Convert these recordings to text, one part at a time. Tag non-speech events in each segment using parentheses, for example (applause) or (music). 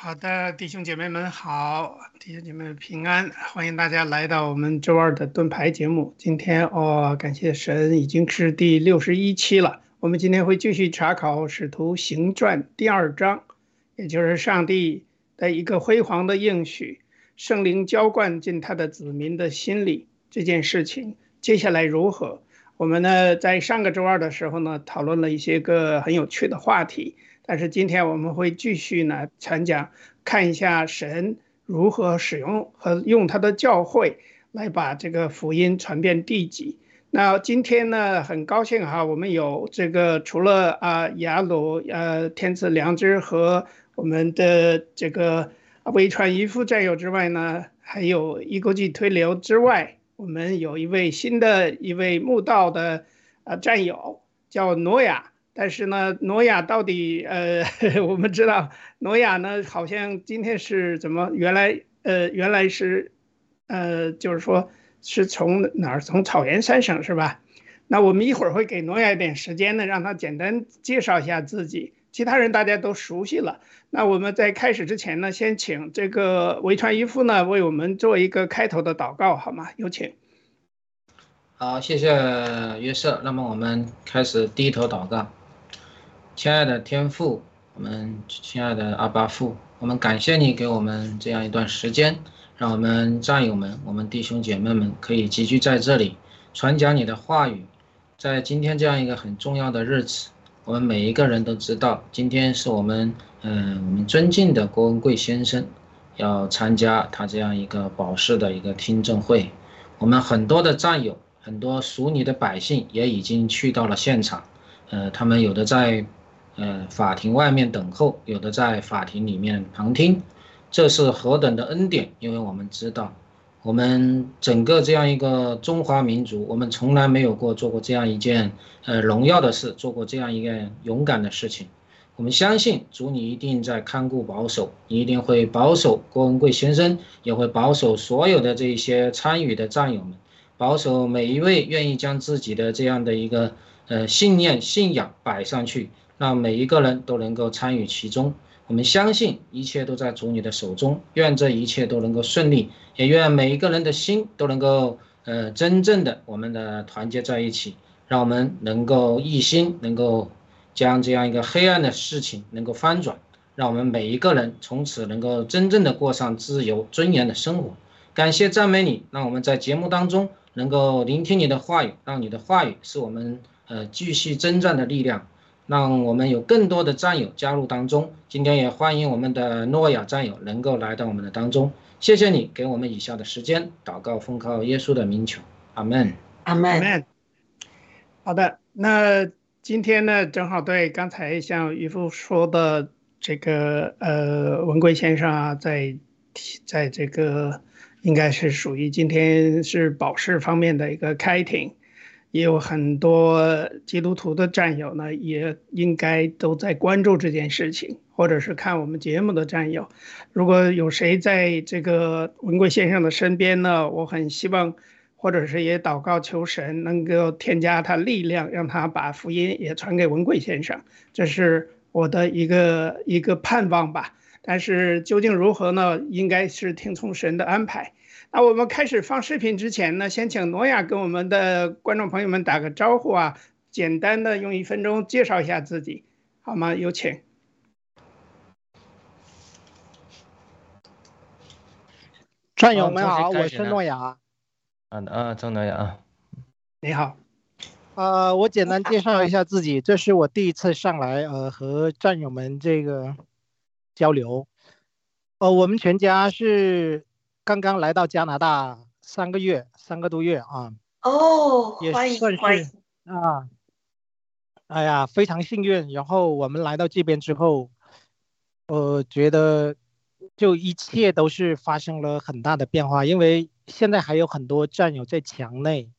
好的，弟兄姐妹们好，弟兄姐妹们平安，欢迎大家来到我们周二的盾牌节目。今天哦，感谢神，已经是第六十一期了。我们今天会继续查考《使徒行传》第二章，也就是上帝的一个辉煌的应许，圣灵浇灌进他的子民的心里这件事情，接下来如何？我们呢，在上个周二的时候呢，讨论了一些个很有趣的话题。但是今天我们会继续呢传讲，看一下神如何使用和用他的教会来把这个福音传遍地极。那今天呢，很高兴哈，我们有这个除了啊雅鲁呃天赐良知和我们的这个微传一副战友之外呢，还有一国际推流之外，我们有一位新的一位慕道的啊战友叫挪亚。但是呢，挪亚到底呃，(laughs) 我们知道挪亚呢，好像今天是怎么？原来呃，原来是呃，就是说是从哪儿？从草原三省是吧？那我们一会儿会给挪亚一点时间呢，让他简单介绍一下自己。其他人大家都熟悉了。那我们在开始之前呢，先请这个维传一夫呢为我们做一个开头的祷告，好吗？有请。好，谢谢约瑟。那么我们开始低头祷告。亲爱的天父，我们亲爱的阿巴父，我们感谢你给我们这样一段时间，让我们战友们、我们弟兄姐妹们可以集聚在这里，传讲你的话语。在今天这样一个很重要的日子，我们每一个人都知道，今天是我们，嗯，我们尊敬的郭文贵先生要参加他这样一个保释的一个听证会。我们很多的战友、很多属你的百姓也已经去到了现场，呃，他们有的在。呃，法庭外面等候，有的在法庭里面旁听，这是何等的恩典！因为我们知道，我们整个这样一个中华民族，我们从来没有过做过这样一件呃荣耀的事，做过这样一件勇敢的事情。我们相信主，你一定在看顾保守，你一定会保守郭文贵先生，也会保守所有的这一些参与的战友们，保守每一位愿意将自己的这样的一个呃信念、信仰摆上去。让每一个人都能够参与其中，我们相信一切都在主你的手中，愿这一切都能够顺利，也愿每一个人的心都能够呃真正的我们的团结在一起，让我们能够一心，能够将这样一个黑暗的事情能够翻转，让我们每一个人从此能够真正的过上自由尊严的生活。感谢赞美你，让我们在节目当中能够聆听你的话语，让你的话语是我们呃继续征战的力量。让我们有更多的战友加入当中。今天也欢迎我们的诺亚战友能够来到我们的当中。谢谢你给我们以下的时间祷告，奉靠耶稣的名求，阿门，阿门。好的，那今天呢，正好对刚才像渔夫说的这个呃文贵先生啊，在在这个应该是属于今天是保释方面的一个开庭。也有很多基督徒的战友呢，也应该都在关注这件事情，或者是看我们节目的战友。如果有谁在这个文贵先生的身边呢，我很希望，或者是也祷告求神能够添加他力量，让他把福音也传给文贵先生。这是我的一个一个盼望吧。但是究竟如何呢？应该是听从神的安排。那我们开始放视频之前呢，先请诺亚跟我们的观众朋友们打个招呼啊，简单的用一分钟介绍一下自己，好吗？有请。战友们好，我是诺亚。嗯嗯，郑诺亚。你好。呃，我简单介绍一下自己，这是我第一次上来，呃，和战友们这个交流。呃，我们全家是。刚刚来到加拿大三个月，三个多月啊。哦，欢迎欢迎啊！哎呀，非常幸运。然后我们来到这边之后，我觉得就一切都是发生了很大的变化。因为现在还有很多战友在墙内，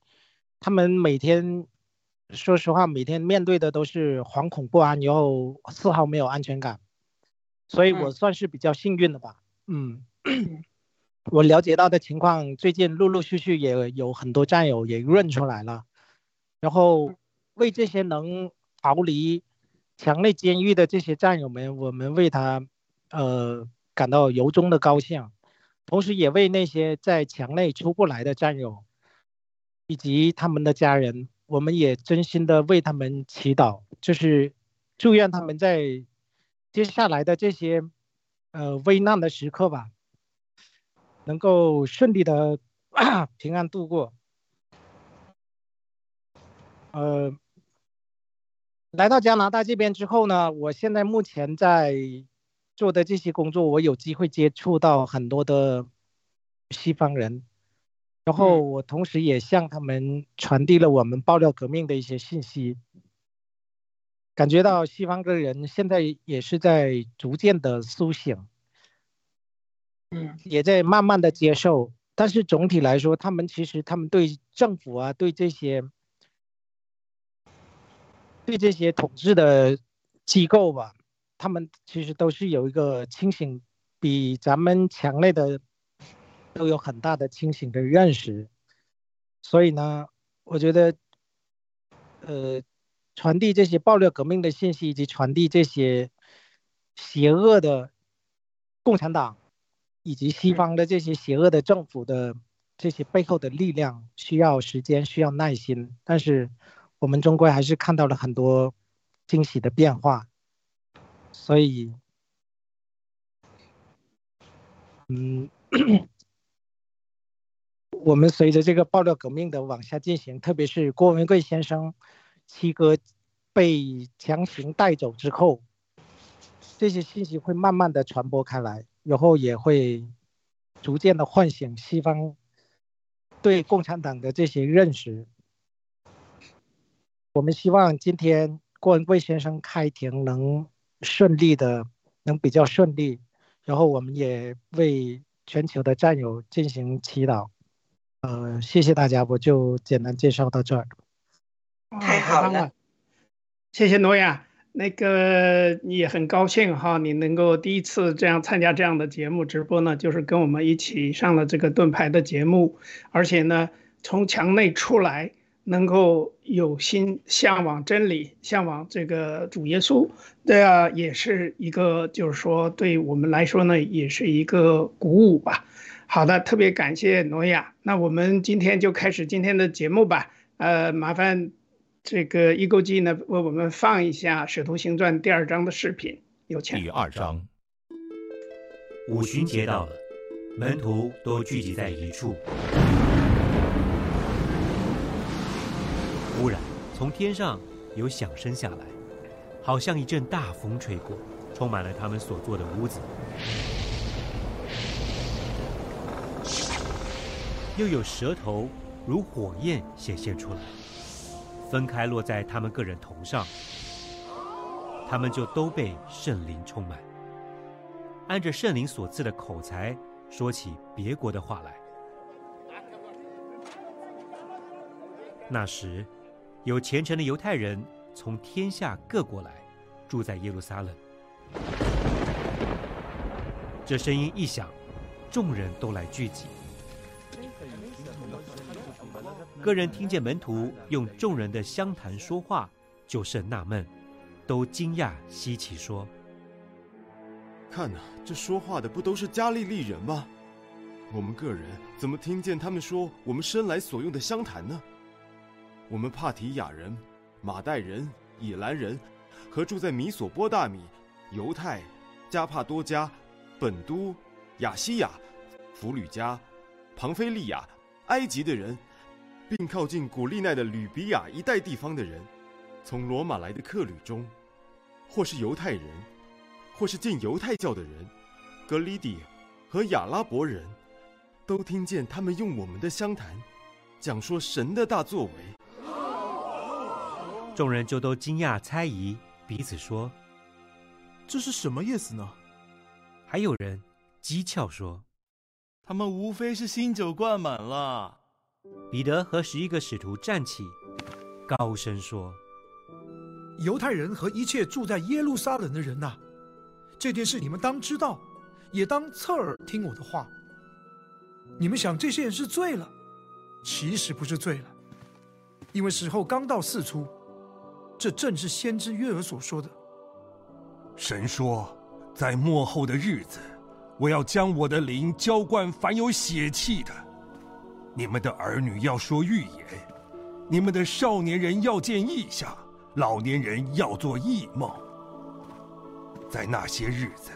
他们每天，说实话，每天面对的都是惶恐不安，然后丝毫没有安全感，所以我算是比较幸运的吧。嗯，(clears throat) 我了解到的情况，最近陆陆续续也有很多战友也认出来了，然后为这些能逃离墙内监狱的这些战友们，我们为他，呃，感到由衷的高兴。同时，也为那些在墙内出不来的战友，以及他们的家人，我们也真心的为他们祈祷，就是祝愿他们在接下来的这些呃危难的时刻吧，能够顺利的 (coughs) 平安度过。呃，来到加拿大这边之后呢，我现在目前在。做的这些工作，我有机会接触到很多的西方人，然后我同时也向他们传递了我们爆料革命的一些信息，感觉到西方的人现在也是在逐渐的苏醒，嗯，也在慢慢的接受，但是总体来说，他们其实他们对政府啊，对这些，对这些统治的机构吧。他们其实都是有一个清醒，比咱们强烈的都有很大的清醒的认识，所以呢，我觉得，呃，传递这些暴力革命的信息，以及传递这些邪恶的共产党以及西方的这些邪恶的政府的这些背后的力量，需要时间，需要耐心，但是我们终归还是看到了很多惊喜的变化。所以，嗯，(coughs) 我们随着这个爆料革命的往下进行，特别是郭文贵先生七哥被强行带走之后，这些信息会慢慢的传播开来，然后也会逐渐的唤醒西方对共产党的这些认识。我们希望今天郭文贵先生开庭能。顺利的，能比较顺利，然后我们也为全球的战友进行祈祷。呃，谢谢大家，我就简单介绍到这儿。太好了，谢谢诺亚。那个你也很高兴哈，你能够第一次这样参加这样的节目直播呢，就是跟我们一起上了这个盾牌的节目，而且呢，从墙内出来。能够有心向往真理，向往这个主耶稣，对啊，也是一个，就是说，对我们来说呢，也是一个鼓舞吧。好的，特别感谢诺亚。那我们今天就开始今天的节目吧。呃，麻烦这个易购记呢为我们放一下《使徒行传》第二章的视频，有请。第二章，五旬节到了，门徒都聚集在一处。忽然，从天上有响声下来，好像一阵大风吹过，充满了他们所坐的屋子。又有舌头如火焰显现出来，分开落在他们个人头上，他们就都被圣灵充满，按着圣灵所赐的口才说起别国的话来。那时。有虔诚的犹太人从天下各国来，住在耶路撒冷。这声音一响，众人都来聚集。个人听见门徒用众人的相谈说话，就甚纳闷，都惊讶稀奇，说：“看呐，这说话的不都是加利利人吗？我们个人怎么听见他们说我们生来所用的相谈呢？”我们帕提亚人、马代人、以兰人，和住在米索波大米、犹太、加帕多加、本都、亚西亚、弗吕加、庞菲利亚、埃及的人，并靠近古利奈的吕比亚一带地方的人，从罗马来的客旅中，或是犹太人，或是进犹太教的人，格里底和亚拉伯人，都听见他们用我们的相谈，讲说神的大作为。众人就都惊讶猜疑，彼此说：“这是什么意思呢？”还有人讥诮说：“他们无非是新酒灌满了。”彼得和十一个使徒站起，高声说：“犹太人和一切住在耶路撒冷的人呐，这件事你们当知道，也当侧耳听我的话。你们想这些人是醉了，其实不是醉了，因为时候刚到四出。这正是先知约尔所说的。神说，在末后的日子，我要将我的灵浇灌凡有血气的。”你们的儿女要说预言，你们的少年人要见异象，老年人要做异梦。在那些日子，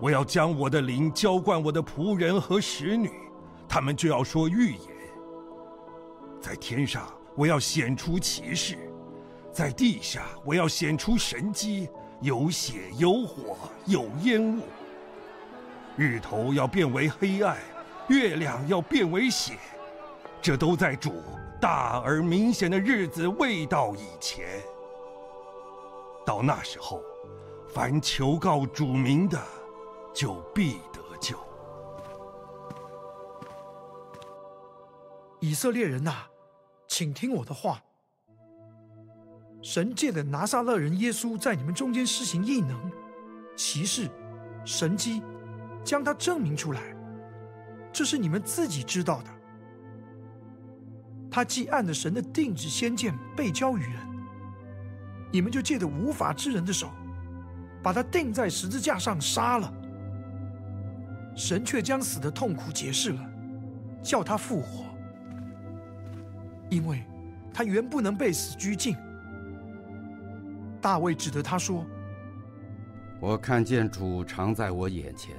我要将我的灵浇灌我的仆人和使女，他们就要说预言。在天上，我要显出奇事；在地下，我要显出神迹，有血，有火，有烟雾。日头要变为黑暗。月亮要变为血，这都在主大而明显的日子未到以前。到那时候，凡求告主名的，就必得救。以色列人呐，请听我的话。神界的拿撒勒人耶稣在你们中间施行异能、奇事、神迹，将他证明出来。这是你们自己知道的。他既按着神的定旨先见被交于人，你们就借着无法之人的手，把他钉在十字架上杀了。神却将死的痛苦解释了，叫他复活，因为他原不能被死拘禁。大卫指着他说：“我看见主常在我眼前，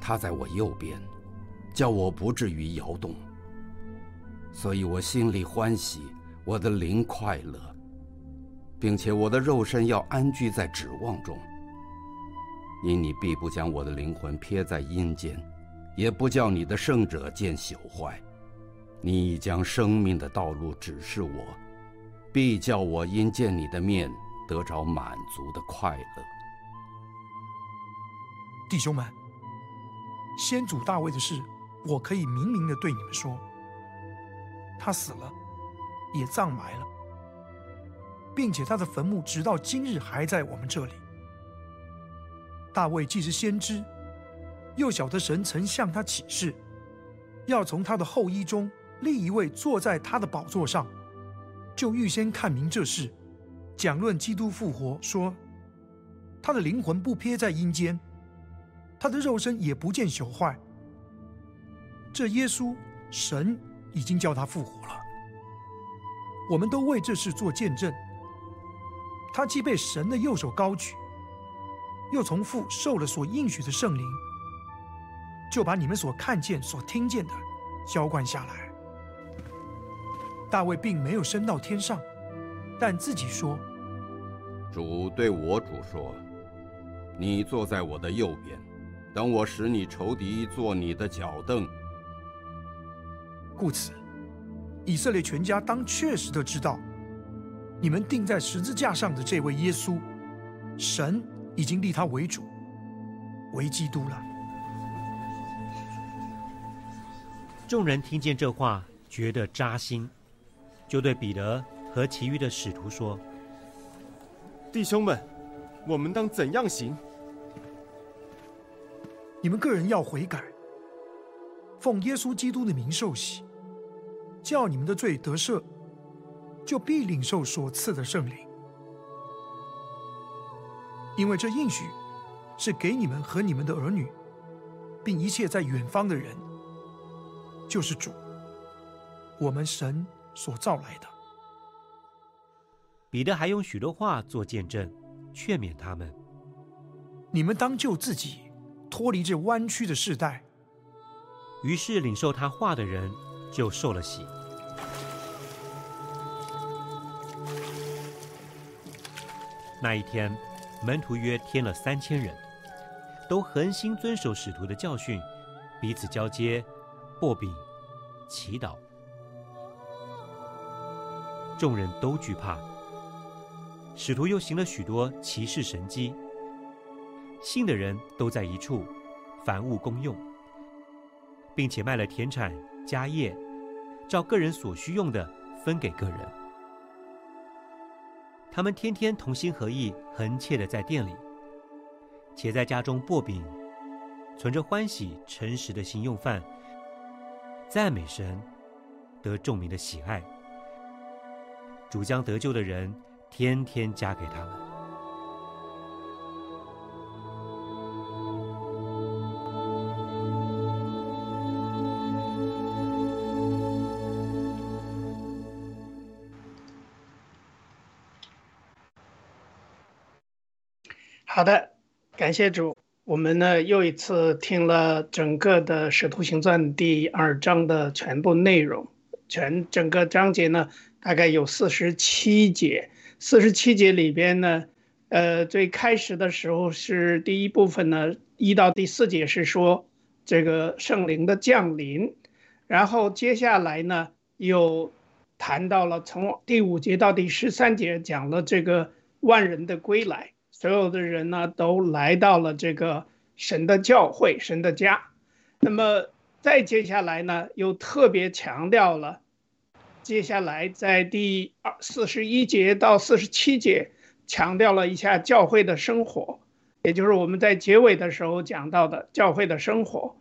他在我右边。”叫我不至于摇动，所以我心里欢喜，我的灵快乐，并且我的肉身要安居在指望中。因你必不将我的灵魂撇在阴间，也不叫你的圣者见朽坏。你已将生命的道路指示我，必叫我因见你的面得着满足的快乐。弟兄们，先祖大卫的事。我可以明明的对你们说，他死了，也葬埋了，并且他的坟墓直到今日还在我们这里。大卫既是先知，又晓得神曾向他启示，要从他的后衣中立一位坐在他的宝座上，就预先看明这事，讲论基督复活，说他的灵魂不撇在阴间，他的肉身也不见朽坏。这耶稣，神已经叫他复活了。我们都为这事做见证。他既被神的右手高举，又从父受了所应许的圣灵，就把你们所看见、所听见的浇灌下来。大卫并没有升到天上，但自己说：“主对我主说，你坐在我的右边，等我使你仇敌坐你的脚凳。”故此，以色列全家当确实的知道，你们钉在十字架上的这位耶稣，神已经立他为主，为基督了。众人听见这话，觉得扎心，就对彼得和其余的使徒说：“弟兄们，我们当怎样行？你们个人要悔改，奉耶稣基督的名受洗。”叫你们的罪得赦，就必领受所赐的圣灵，因为这应许是给你们和你们的儿女，并一切在远方的人，就是主，我们神所造来的。彼得还用许多话做见证，劝勉他们：你们当救自己，脱离这弯曲的世代。于是领受他话的人就受了洗。那一天，门徒约添了三千人，都恒心遵守使徒的教训，彼此交接，擘饼，祈祷。众人都惧怕。使徒又行了许多奇事神迹，信的人都在一处，凡物公用，并且卖了田产家业，照个人所需用的分给个人。他们天天同心合意、恒切的在店里，且在家中薄饼，存着欢喜诚实的心用饭，赞美神，得众民的喜爱。主将得救的人天天加给他们。好的，感谢主。我们呢又一次听了整个的《使徒行传》第二章的全部内容，全整个章节呢大概有四十七节。四十七节里边呢，呃，最开始的时候是第一部分呢，一到第四节是说这个圣灵的降临，然后接下来呢又谈到了从第五节到第十三节讲了这个万人的归来。所有的人呢，都来到了这个神的教会、神的家。那么再接下来呢，又特别强调了，接下来在第二四十一节到四十七节，强调了一下教会的生活，也就是我们在结尾的时候讲到的教会的生活。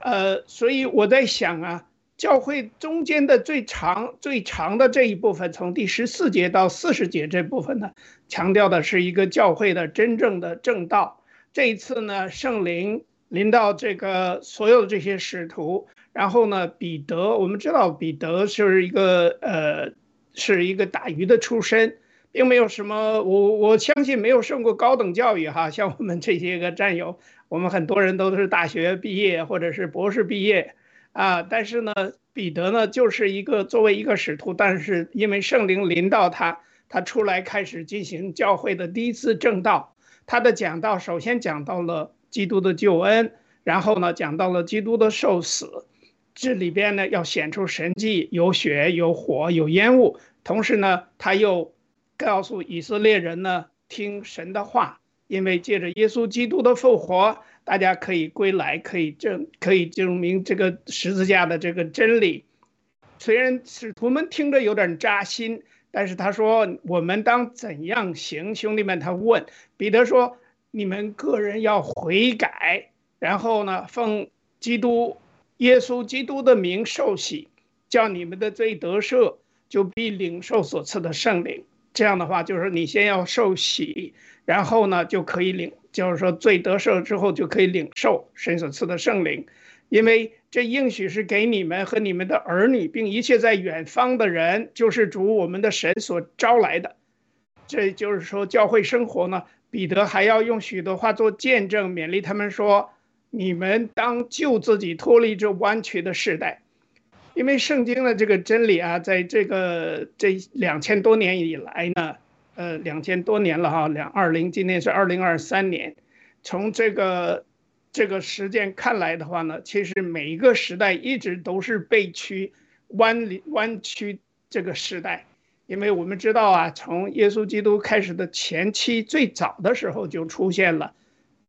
呃，所以我在想啊。教会中间的最长、最长的这一部分，从第十四节到四十节这部分呢，强调的是一个教会的真正的正道。这一次呢，圣灵临到这个所有的这些使徒，然后呢，彼得，我们知道彼得是一个呃，是一个打鱼的出身，并没有什么，我我相信没有受过高等教育哈，像我们这些个战友，我们很多人都是大学毕业或者是博士毕业。啊，但是呢，彼得呢，就是一个作为一个使徒，但是因为圣灵临到他，他出来开始进行教会的第一次正道。他的讲道首先讲到了基督的救恩，然后呢，讲到了基督的受死，这里边呢要显出神迹，有血有火有烟雾，同时呢，他又告诉以色列人呢，听神的话，因为借着耶稣基督的复活。大家可以归来，可以证，可以证明这个十字架的这个真理。虽然使徒们听着有点扎心，但是他说：“我们当怎样行？”兄弟们，他问彼得说：“你们个人要悔改，然后呢，奉基督耶稣基督的名受洗，叫你们的罪得赦，就必领受所赐的圣灵。这样的话，就是你先要受洗，然后呢，就可以领。”就是说，罪得赦之后就可以领受神所赐的圣灵，因为这应许是给你们和你们的儿女，并一切在远方的人，就是主我们的神所招来的。这就是说，教会生活呢，彼得还要用许多话做见证，勉励他们说：你们当救自己，脱离这弯曲的时代。因为圣经的这个真理啊，在这个这两千多年以来呢。呃，两千多年了哈，两二零，今年是二零二三年。从这个这个时间看来的话呢，其实每一个时代一直都是被曲弯弯曲这个时代，因为我们知道啊，从耶稣基督开始的前期最早的时候就出现了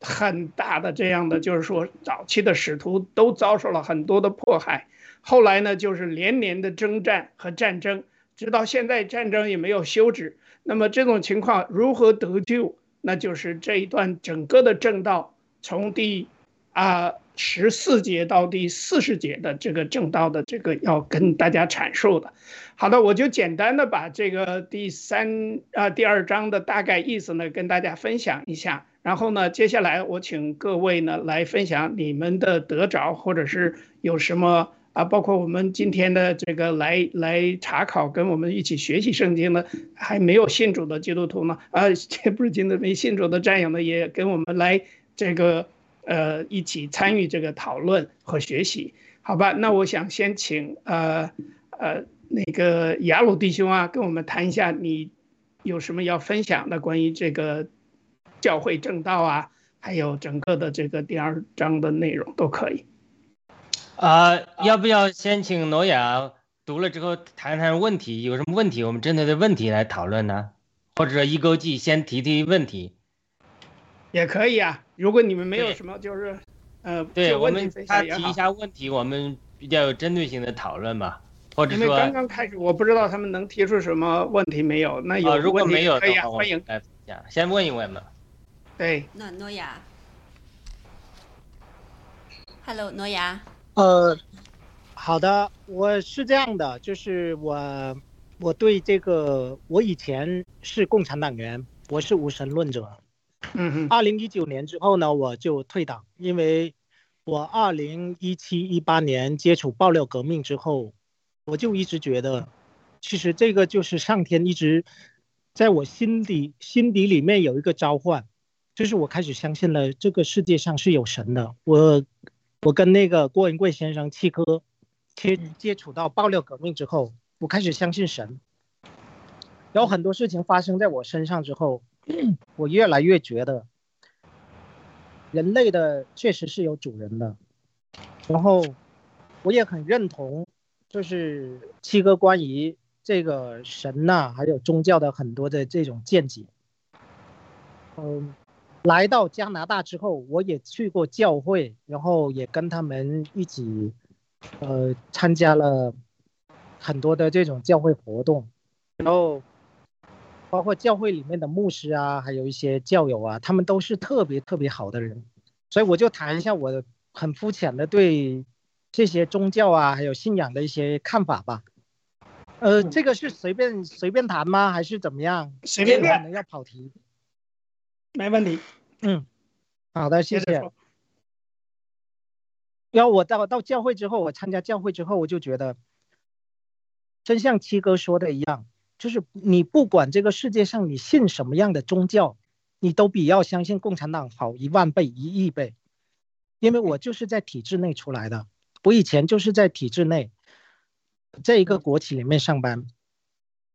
很大的这样的，就是说早期的使徒都遭受了很多的迫害，后来呢就是连年的征战和战争，直到现在战争也没有休止。那么这种情况如何得救？那就是这一段整个的正道，从第啊十四节到第四十节的这个正道的这个要跟大家阐述的。好的，我就简单的把这个第三啊第二章的大概意思呢跟大家分享一下。然后呢，接下来我请各位呢来分享你们的得着，或者是有什么。啊，包括我们今天的这个来来查考，跟我们一起学习圣经的还没有信主的基督徒呢，啊，这不是今天没信主的战友呢，也跟我们来这个呃一起参与这个讨论和学习，好吧？那我想先请呃呃那个雅鲁弟兄啊，跟我们谈一下，你有什么要分享的关于这个教会正道啊，还有整个的这个第二章的内容都可以。啊，要不要先请诺亚读了之后谈谈问题？有什么问题，我们针对的问题来讨论呢？或者一勾记先提提问题，也可以啊。如果你们没有什么，就是，呃，对我们他提一下问题，我们比较有针对性的讨论吧。或者说刚刚开始，我不知道他们能提出什么问题没有。那有啊，如果问题没有可以啊，的话，我欢迎们。来分享，先问一问嘛。对，那诺亚，Hello，诺亚，呃，好的，我是这样的，就是我我对这个，我以前是共产党员，我是无神论者。嗯哼，二零一九年之后呢，我就退党，因为我二零一七一八年接触爆料革命之后，我就一直觉得，其实这个就是上天一直在我心底心底里面有一个召唤，就是我开始相信了这个世界上是有神的。我我跟那个郭文贵先生契哥接接触到爆料革命之后，我开始相信神。然后很多事情发生在我身上之后，我越来越觉得，人类的确实是有主人的。然后我也很认同，就是七哥关于这个神呐、还有宗教的很多的这种见解。嗯，来到加拿大之后，我也去过教会，然后也跟他们一起，呃，参加了很多的这种教会活动，然后包括教会里面的牧师啊，还有一些教友啊，他们都是特别特别好的人，所以我就谈一下我很肤浅的对这些宗教啊，还有信仰的一些看法吧。呃，这个是随便随便谈吗？还是怎么样？随便谈要跑题。没问题。嗯，好的，谢谢。然后我到到教会之后，我参加教会之后，我就觉得，真像七哥说的一样，就是你不管这个世界上你信什么样的宗教，你都比要相信共产党好一万倍、一亿倍。因为我就是在体制内出来的，我以前就是在体制内，这一个国企里面上班，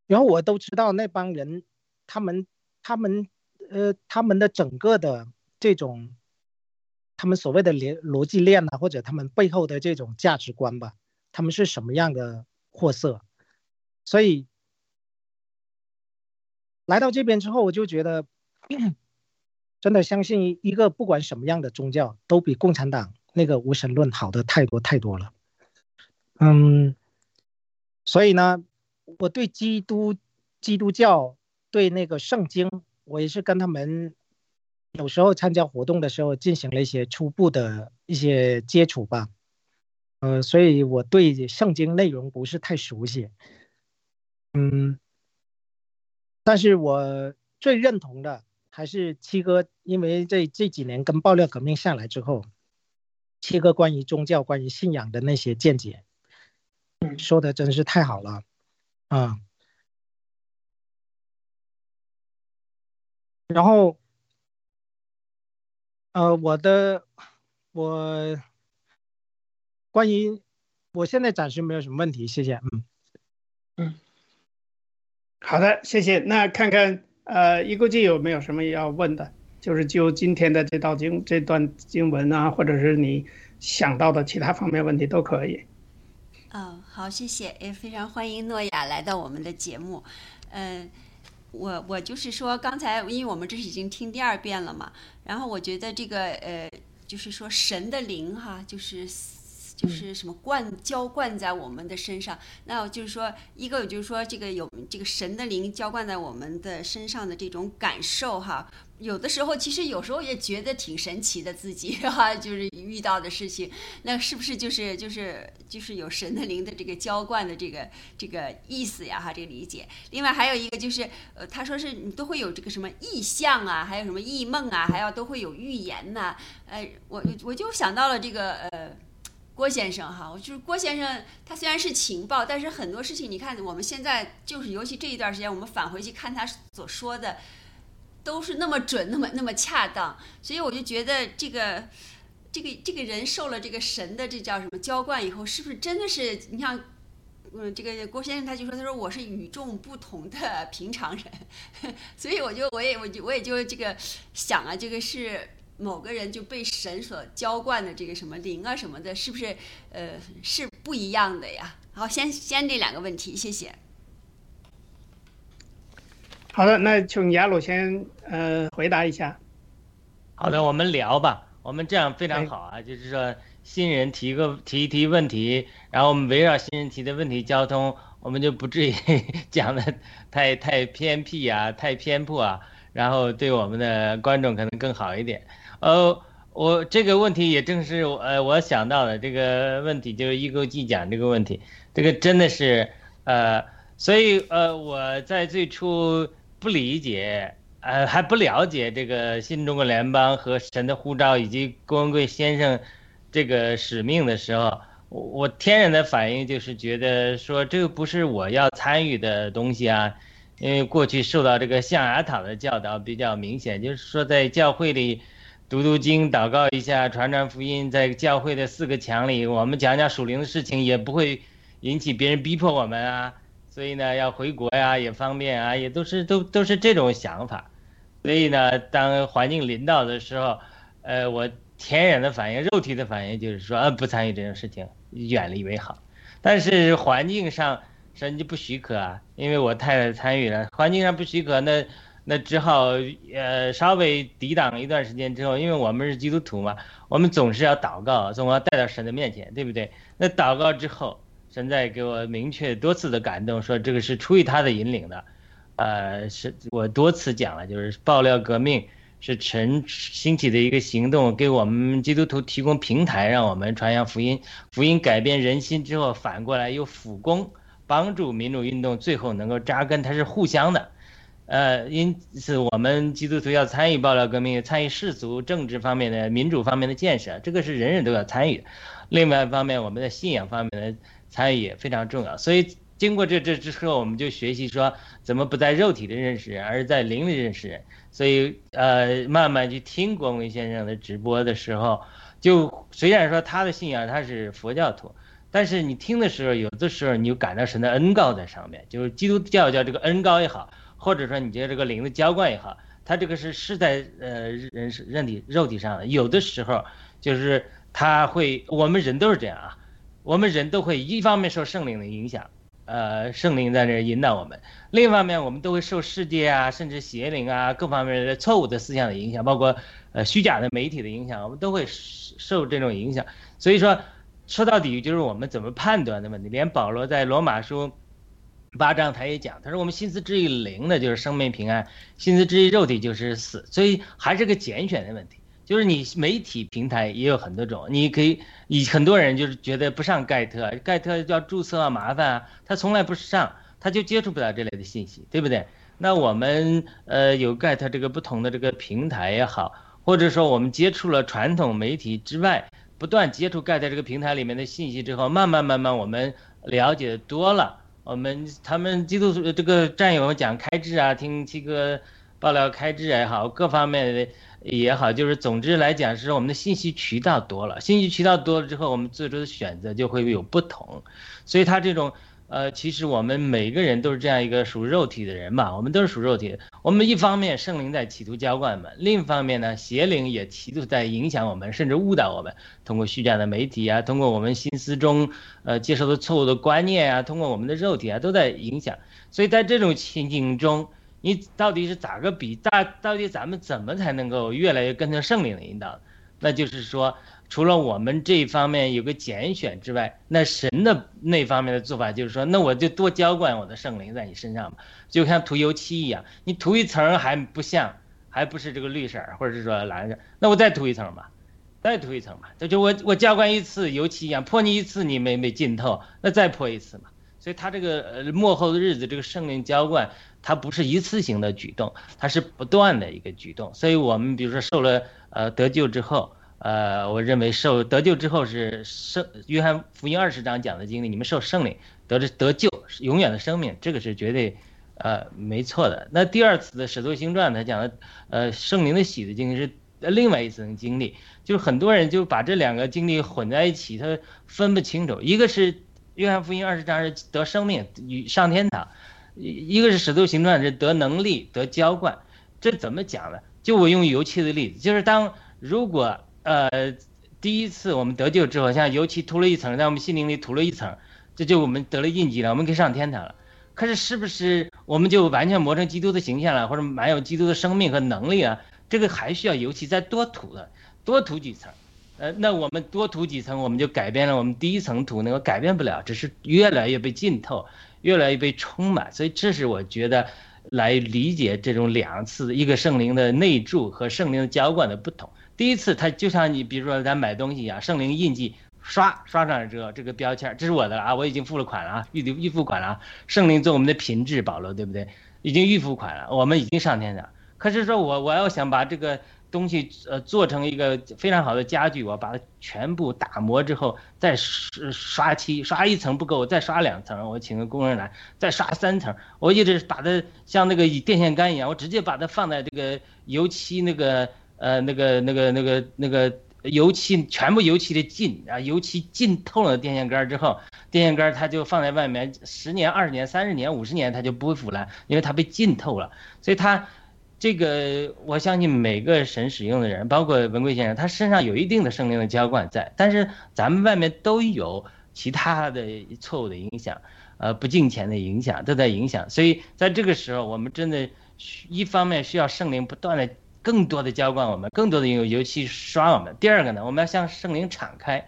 然后我都知道那帮人，他们他们呃他们的整个的这种，他们所谓的逻逻辑链啊，或者他们背后的这种价值观吧，他们是什么样的货色，所以来到这边之后，我就觉得。真的相信一个不管什么样的宗教，都比共产党那个无神论好的太多太多了。嗯，所以呢，我对基督基督教对那个圣经，我也是跟他们有时候参加活动的时候进行了一些初步的一些接触吧。呃，所以我对圣经内容不是太熟悉。嗯，但是我最认同的。还是七哥，因为这这几年跟爆料革命下来之后，七哥关于宗教、关于信仰的那些见解，说的真是太好了，啊、然后，呃，我的我关于我现在暂时没有什么问题，谢谢，嗯嗯，好的，谢谢。那看看呃，一估计有没有什么要问的？就是就今天的这道经这段经文啊，或者是你想到的其他方面问题都可以。嗯，好，谢谢，也非常欢迎诺亚来到我们的节目。嗯，我我就是说，刚才因为我们这是已经听第二遍了嘛，然后我觉得这个呃，就是说神的灵哈，就是就是什么灌浇灌在我们的身上。那就是说，一个就是说这个有这个神的灵浇灌在我们的身上的这种感受哈。有的时候，其实有时候也觉得挺神奇的，自己 (laughs) 哈，就是遇到的事情，那是不是就是就是就是有神的灵的这个浇灌的这个这个意思呀？哈，这个理解。另外还有一个就是，呃，他说是你都会有这个什么意象啊，还有什么异梦啊，还要都会有预言呐、呃，我我就想到了这个呃。郭先生哈，我就是郭先生，他虽然是情报，但是很多事情你看，我们现在就是尤其这一段时间，我们返回去看他所说的。都是那么准，(laughs) 那么那么恰当，所以我就觉得这个，这个这个人受了这个神的这叫什么浇灌以后，是不是真的是你像，嗯，这个郭先生他就说，他说我是与众不同的平常人，(laughs) 所以我就我也我就我也就这个想啊，这个是某个人就被神所浇灌的这个什么灵啊什么的，是不是呃是不一样的呀？好，先先这两个问题，谢谢。好的，那请雅鲁先呃回答一下。好的，我们聊吧。我们这样非常好啊，就是说新人提个提一提问题，然后我们围绕新人提的问题交通，我们就不至于 (laughs) 讲的太太偏僻啊，太偏颇啊，然后对我们的观众可能更好一点。呃，我这个问题也正是呃我想到的这个问题，就是一钩计讲这个问题，这个真的是呃，所以呃我在最初不理解。呃，还不了解这个新中国联邦和神的护照以及郭文贵先生这个使命的时候，我我天然的反应就是觉得说这个不是我要参与的东西啊，因为过去受到这个象牙塔的教导比较明显，就是说在教会里读读经、祷告一下、传传福音，在教会的四个墙里，我们讲讲属灵的事情，也不会引起别人逼迫我们啊，所以呢，要回国呀也方便啊，也都是都都是这种想法。所以呢，当环境临到的时候，呃，我天然的反应、肉体的反应就是说，呃，不参与这种事情，远离为好。但是环境上神就不许可啊，因为我太太参与了，环境上不许可，那那只好呃稍微抵挡一段时间之后，因为我们是基督徒嘛，我们总是要祷告，总要带到神的面前，对不对？那祷告之后，神在给我明确多次的感动，说这个是出于他的引领的。呃，是我多次讲了，就是爆料革命是神兴起的一个行动，给我们基督徒提供平台，让我们传扬福音，福音改变人心之后，反过来又辅攻，帮助民主运动最后能够扎根，它是互相的。呃，因此我们基督徒要参与爆料革命，参与世俗政治方面的民主方面的建设，这个是人人都要参与。另外一方面，我们的信仰方面的参与也非常重要，所以。经过这这之后，我们就学习说怎么不在肉体的认识人，而是在灵里认识人。所以，呃，慢慢去听光文先生的直播的时候，就虽然说他的信仰他是佛教徒，但是你听的时候，有的时候你就感到神的恩高在上面，就是基督教叫这个恩高也好，或者说你觉得这个灵的浇灌也好，他这个是是在呃人是人体肉体上的。有的时候就是他会，我们人都是这样啊，我们人都会一方面受圣灵的影响。呃，圣灵在这引导我们。另一方面，我们都会受世界啊，甚至邪灵啊，各方面的错误的思想的影响，包括呃虚假的媒体的影响，我们都会受这种影响。所以说，说到底就是我们怎么判断的问题。连保罗在罗马书八章他也讲，他说我们心思之于灵的，就是生命平安；心思之于肉体就是死。所以还是个拣选的问题。就是你媒体平台也有很多种，你可以，以很多人就是觉得不上盖特，盖特要注册麻烦啊，他从来不上，他就接触不了这类的信息，对不对？那我们呃有盖特这个不同的这个平台也好，或者说我们接触了传统媒体之外，不断接触盖特这个平台里面的信息之后，慢慢慢慢我们了解多了，我们他们基督徒这个战友讲开智啊，听七哥爆料开智也好，各方面的。也好，就是总之来讲，是我们的信息渠道多了，信息渠道多了之后，我们做出的选择就会有不同。所以他这种，呃，其实我们每个人都是这样一个属肉体的人嘛，我们都是属肉体的。我们一方面圣灵在企图浇灌我们，另一方面呢，邪灵也企图在影响我们，甚至误导我们。通过虚假的媒体啊，通过我们心思中，呃，接受的错误的观念啊，通过我们的肉体啊，都在影响。所以在这种情景中。你到底是咋个比？大到底咱们怎么才能够越来越跟着圣灵的引导？那就是说，除了我们这一方面有个拣选之外，那神的那方面的做法就是说，那我就多浇灌我的圣灵在你身上嘛，就像涂油漆一样，你涂一层还不像，还不是这个绿色或者是说蓝色，那我再涂一层吧，再涂一层吧，这就我我浇灌一次油漆一样，泼你一次你没没浸透，那再泼一次嘛。所以他这个呃幕后的日子，这个圣灵浇灌。它不是一次性的举动，它是不断的一个举动。所以，我们比如说受了呃得救之后，呃，我认为受得救之后是圣约翰福音二十章讲的经历，你们受圣灵得着得救，永远的生命，这个是绝对呃没错的。那第二次的使徒行传，他讲的呃圣灵的喜的经历是另外一层经历，就是很多人就把这两个经历混在一起，他分不清楚。一个是约翰福音二十章是得生命与上天堂。一一个是使徒行传是得能力得浇灌，这怎么讲呢？就我用油漆的例子，就是当如果呃第一次我们得救之后，像油漆涂了一层，在我们心灵里涂了一层，这就我们得了印记了，我们可以上天堂了。可是是不是我们就完全磨成基督的形象了，或者满有基督的生命和能力啊？这个还需要油漆再多涂的，多涂几层。呃，那我们多涂几层，我们就改变了我们第一层涂那个改变不了，只是越来越被浸透，越来越被充满。所以这是我觉得来理解这种两次一个圣灵的内住和圣灵的浇灌的不同。第一次，它就像你比如说咱买东西一样，圣灵印记刷刷上之后，这个标签这是我的了啊，我已经付了款了啊，预预付款了啊。圣灵做我们的品质保罗，对不对？已经预付款了，我们已经上天了。可是说我我要想把这个。东西呃做成一个非常好的家具，我把它全部打磨之后，再刷漆，刷一层不够，再刷两层，我请个工人来，再刷三层，我一直把它像那个电线杆一样，我直接把它放在这个油漆那个呃那个那个那个那个油漆全部油漆的浸啊，油漆浸透了电线杆之后，电线杆它就放在外面十年、二十年、三十年、五十年，它就不会腐烂，因为它被浸透了，所以它。这个我相信每个神使用的人，包括文贵先生，他身上有一定的圣灵的浇灌在，但是咱们外面都有其他的错误的影响，呃，不敬虔的影响都在影响，所以在这个时候，我们真的一方面需要圣灵不断的、更多的浇灌我们，更多的用油漆刷我们；第二个呢，我们要向圣灵敞开，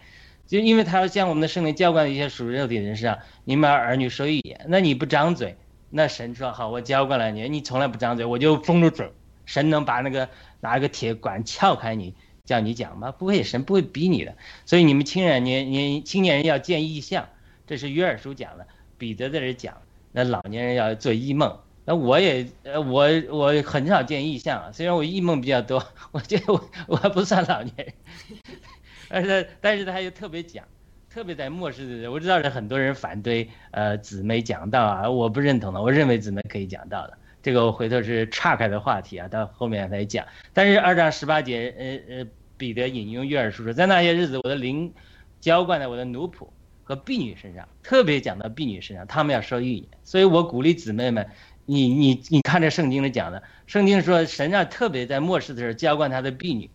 就因为他要向我们的圣灵浇灌一些属肉体的人身上，你们儿女说一言，那你不张嘴。那神说好，我教过了你，你从来不张嘴，我就封住嘴。神能把那个拿个铁管撬开你，叫你讲吗？不会，神不会逼你的。所以你们青年年年青年人要见异象，这是约尔书讲的，彼得在这讲。那老年人要做异梦。那我也呃我我很少见异象，虽然我异梦比较多，我觉得我我不算老年人，(laughs) 但是但是他又特别讲。特别在末世的时候，我知道是很多人反对，呃，姊妹讲道啊，我不认同的。我认为姊妹可以讲道的，这个我回头是岔开的话题啊，到后面再讲。但是二章十八节，呃呃，彼得引用约尔书说，在那些日子，我的灵浇灌在我的奴仆和婢女身上，特别讲到婢女身上，他们要说预言。所以我鼓励姊妹们，你你你看这圣经里讲的，圣经说神啊特别在末世的时候浇灌他的婢女，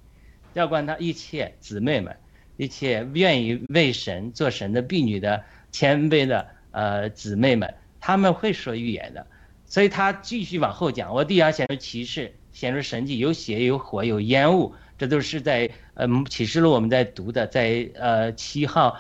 浇灌他一切姊妹们。一切愿意为神做神的婢女的谦卑的呃姊妹们，他们会说预言的，所以他继续往后讲。我地上显出启示，显出神迹，有血有火有烟雾，这都是在呃启示录我们在读的，在呃七号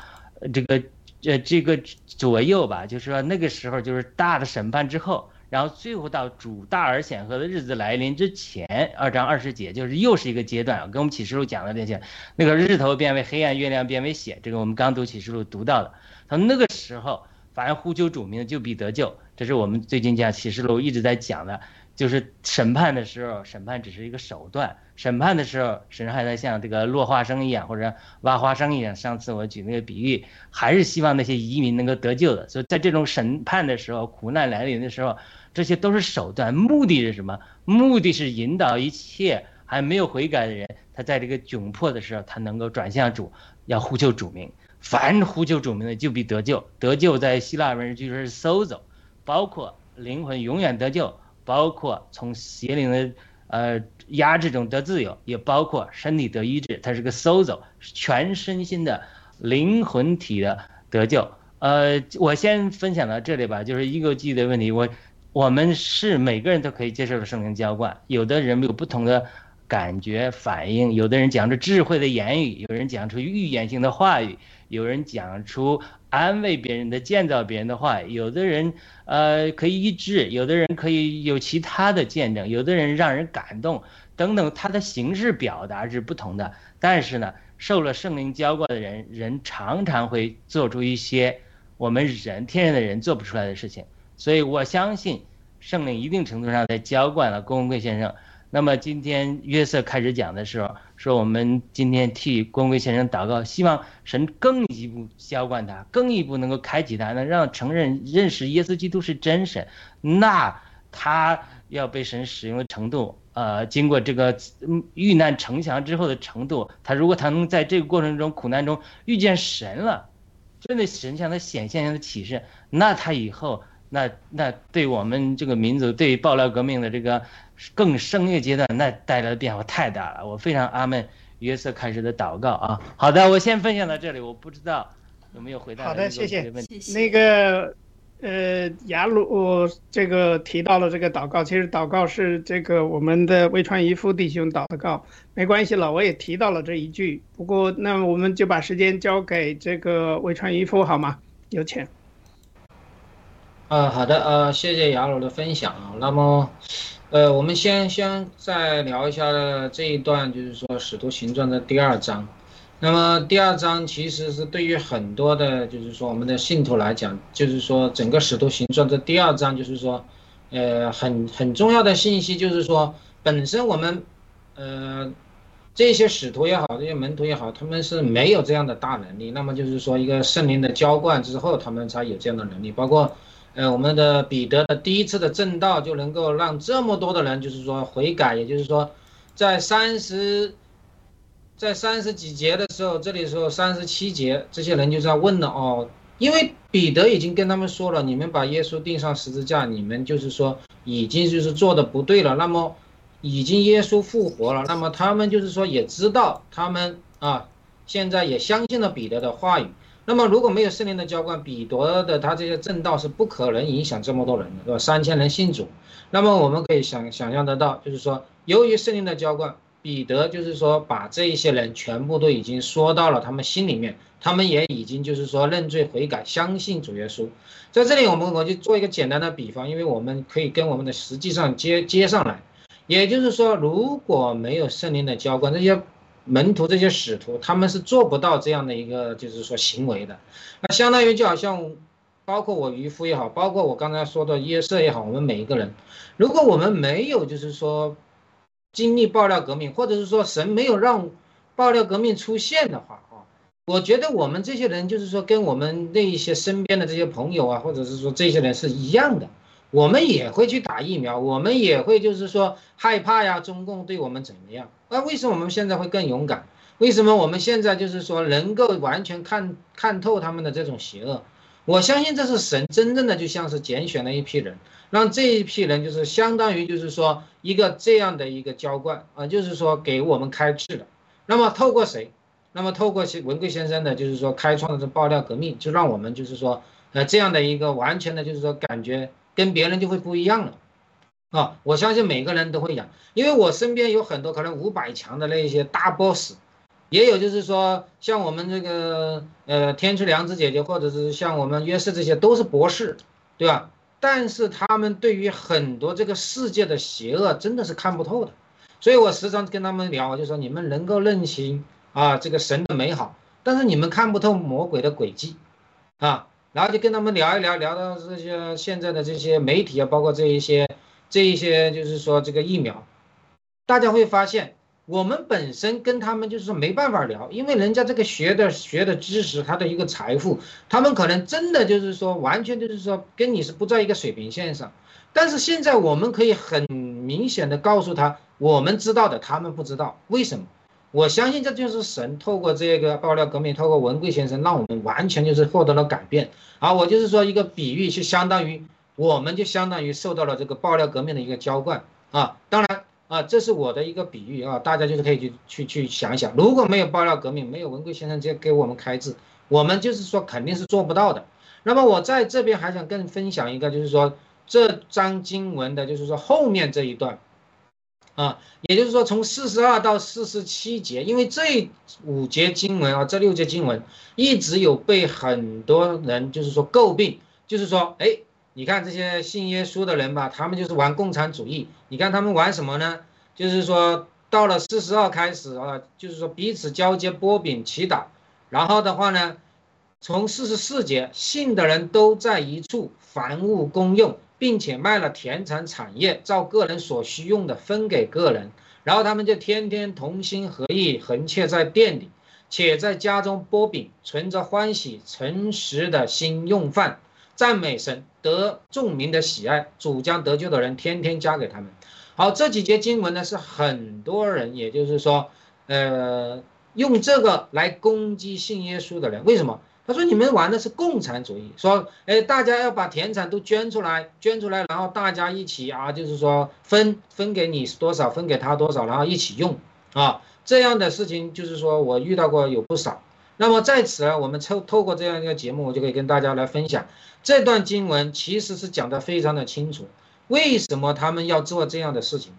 这个呃这个左右吧，就是说那个时候就是大的审判之后。然后最后到主大而显赫的日子来临之前，二章二十节就是又是一个阶段，跟我们启示录讲的那些，那个日头变为黑暗，月亮变为血，这个我们刚读启示录读到的。他那个时候，凡呼求主名就必得救，这是我们最近讲启示录一直在讲的，就是审判的时候，审判只是一个手段，审判的时候，神还在像这个落花生一样，或者挖花生一样。上次我举那个比喻，还是希望那些移民能够得救的。所以在这种审判的时候，苦难来临的时候。这些都是手段，目的是什么？目的是引导一切还没有悔改的人，他在这个窘迫的时候，他能够转向主，要呼救主名。凡呼救主名的，就必得救。得救在希腊文就是搜走，包括灵魂永远得救，包括从邪灵的呃压制中得自由，也包括身体得医治。它是个搜走，全身心的灵魂体的得救。呃，我先分享到这里吧，就是一个记的问题，我。我们是每个人都可以接受的圣灵浇灌，有的人有不同的感觉反应，有的人讲出智慧的言语，有人讲出预言性的话语，有人讲出安慰别人的、建造别人的话，有的人呃可以医治，有的人可以有其他的见证，有的人让人感动等等，他的形式表达是不同的。但是呢，受了圣灵浇灌的人，人常常会做出一些我们人天然的人做不出来的事情。所以我相信，圣灵一定程度上在浇灌了郭文贵先生。那么今天约瑟开始讲的时候，说我们今天替郭文贵先生祷告，希望神更一步浇灌他，更一步能够开启他，能让承认认识耶稣基督是真神。那他要被神使用的程度，呃，经过这个遇难成祥之后的程度，他如果他能在这个过程中苦难中遇见神了，真的神向他显现、向他启示，那他以后。那那对我们这个民族，对爆料革命的这个更深一阶段，那带来的变化太大了。我非常阿门。约瑟开始的祷告啊，好的，我先分享到这里。我不知道有没有回答好的，谢谢。谢谢。那个呃，雅鲁这个提到了这个祷告，其实祷告是这个我们的魏川一夫弟兄祷告，没关系了，我也提到了这一句。不过那我们就把时间交给这个魏川一夫好吗？有请。啊，好的，呃，谢谢雅鲁的分享啊。那么，呃，我们先先再聊一下这一段，就是说《使徒行传》的第二章。那么第二章其实是对于很多的，就是说我们的信徒来讲，就是说整个使徒行传的第二章，就是说，呃，很很重要的信息，就是说本身我们，呃，这些使徒也好，这些门徒也好，他们是没有这样的大能力。那么就是说一个圣灵的浇灌之后，他们才有这样的能力。包括，呃，我们的彼得的第一次的正道就能够让这么多的人，就是说悔改，也就是说，在三十。在三十几节的时候，这里说三十七节，这些人就在问了哦，因为彼得已经跟他们说了，你们把耶稣钉上十字架，你们就是说已经就是做的不对了。那么，已经耶稣复活了，那么他们就是说也知道，他们啊现在也相信了彼得的话语。那么如果没有圣灵的浇灌，彼得的他这些正道是不可能影响这么多人的，对吧？三千人信主，那么我们可以想想象得到，就是说由于圣灵的浇灌。彼得就是说，把这一些人全部都已经说到了他们心里面，他们也已经就是说认罪悔改，相信主耶稣。在这里，我们我就做一个简单的比方，因为我们可以跟我们的实际上接接上来。也就是说，如果没有圣灵的浇灌，这些门徒、这些使徒，他们是做不到这样的一个就是说行为的。那相当于就好像，包括我渔夫也好，包括我刚才说的约瑟也好，我们每一个人，如果我们没有就是说。经历爆料革命，或者是说神没有让爆料革命出现的话啊，我觉得我们这些人就是说跟我们那一些身边的这些朋友啊，或者是说这些人是一样的，我们也会去打疫苗，我们也会就是说害怕呀，中共对我们怎么样？那为什么我们现在会更勇敢？为什么我们现在就是说能够完全看看透他们的这种邪恶？我相信这是神真正的就像是拣选了一批人。让这一批人就是相当于就是说一个这样的一个浇灌啊，就是说给我们开智的。那么透过谁？那么透过文贵先生的，就是说开创的这爆料革命，就让我们就是说呃这样的一个完全的，就是说感觉跟别人就会不一样了啊！我相信每个人都会养，因为我身边有很多可能五百强的那些大 boss，也有就是说像我们这个呃天之良知姐姐，或者是像我们约瑟这些都是博士，对吧？但是他们对于很多这个世界的邪恶真的是看不透的，所以我时常跟他们聊，我就说你们能够认清啊这个神的美好，但是你们看不透魔鬼的诡计，啊，然后就跟他们聊一聊，聊到这些现在的这些媒体啊，包括这一些这一些就是说这个疫苗，大家会发现。我们本身跟他们就是说没办法聊，因为人家这个学的学的知识，他的一个财富，他们可能真的就是说完全就是说跟你是不在一个水平线上。但是现在我们可以很明显的告诉他，我们知道的他们不知道，为什么？我相信这就是神透过这个爆料革命，透过文贵先生，让我们完全就是获得了改变。啊我就是说一个比喻，就相当于我们就相当于受到了这个爆料革命的一个浇灌啊，当然。啊，这是我的一个比喻啊，大家就是可以去去去想一想，如果没有爆料革命，没有文贵先生这给我们开智，我们就是说肯定是做不到的。那么我在这边还想跟分享一个，就是说这张经文的，就是说后面这一段，啊，也就是说从四十二到四十七节，因为这五节经文啊，这六节经文一直有被很多人就是说诟病，就是说，哎。你看这些信耶稣的人吧，他们就是玩共产主义。你看他们玩什么呢？就是说到了四十二开始啊，就是说彼此交接波饼祈祷。然后的话呢，从四十四节，信的人都在一处，凡物公用，并且卖了田产产业，照个人所需用的分给个人。然后他们就天天同心合意，横切在店里，且在家中剥饼，存着欢喜诚实的心用饭。赞美神得众民的喜爱，主将得救的人天天加给他们。好，这几节经文呢，是很多人，也就是说，呃，用这个来攻击信耶稣的人。为什么？他说你们玩的是共产主义，说，哎，大家要把田产都捐出来，捐出来，然后大家一起啊，就是说分分给你多少，分给他多少，然后一起用啊，这样的事情就是说我遇到过有不少。那么在此呢，我们透透过这样一个节目，我就可以跟大家来分享这段经文，其实是讲的非常的清楚，为什么他们要做这样的事情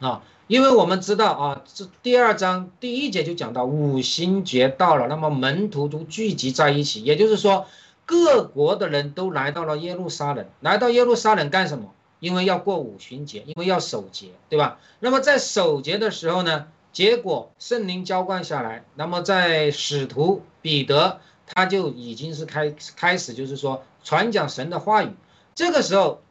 啊？因为我们知道啊，这第二章第一节就讲到五行节到了，那么门徒都聚集在一起，也就是说，各国的人都来到了耶路撒冷，来到耶路撒冷干什么？因为要过五旬节，因为要守节，对吧？那么在守节的时候呢，结果圣灵浇灌下来，那么在使徒彼得他就已经是开开始，就是说传讲神的话语。这个时候，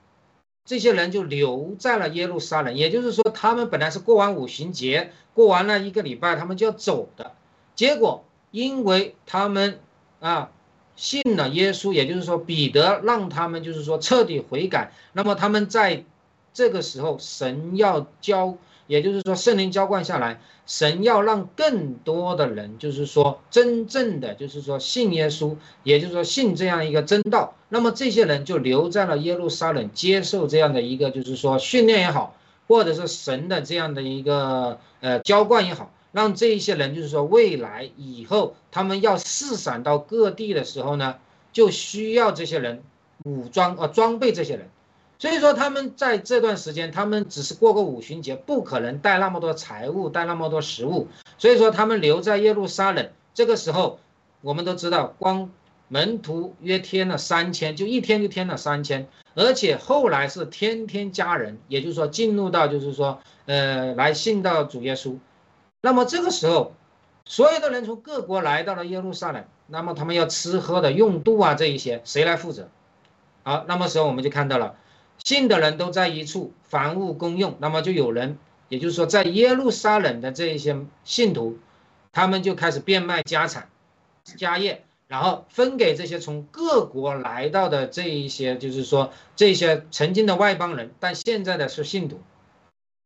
这些人就留在了耶路撒冷，也就是说，他们本来是过完五旬节，过完了一个礼拜，他们就要走的。结果因为他们啊。信了耶稣，也就是说，彼得让他们就是说彻底悔改。那么他们在这个时候，神要教，也就是说圣灵浇灌下来，神要让更多的人，就是说真正的就是说信耶稣，也就是说信这样一个真道。那么这些人就留在了耶路撒冷，接受这样的一个就是说训练也好，或者是神的这样的一个呃浇灌也好。让这一些人，就是说，未来以后他们要四散到各地的时候呢，就需要这些人武装呃装备这些人，所以说他们在这段时间，他们只是过个五旬节，不可能带那么多财物，带那么多食物，所以说他们留在耶路撒冷。这个时候，我们都知道，光门徒约添了三千，就一天就添了三千，而且后来是天天加人，也就是说进入到就是说呃来信到主耶稣。那么这个时候，所有的人从各国来到了耶路撒冷，那么他们要吃喝的、用度啊这一些，谁来负责？好，那么时候我们就看到了，信的人都在一处，房屋公用，那么就有人，也就是说在耶路撒冷的这一些信徒，他们就开始变卖家产、家业，然后分给这些从各国来到的这一些，就是说这些曾经的外邦人，但现在的是信徒。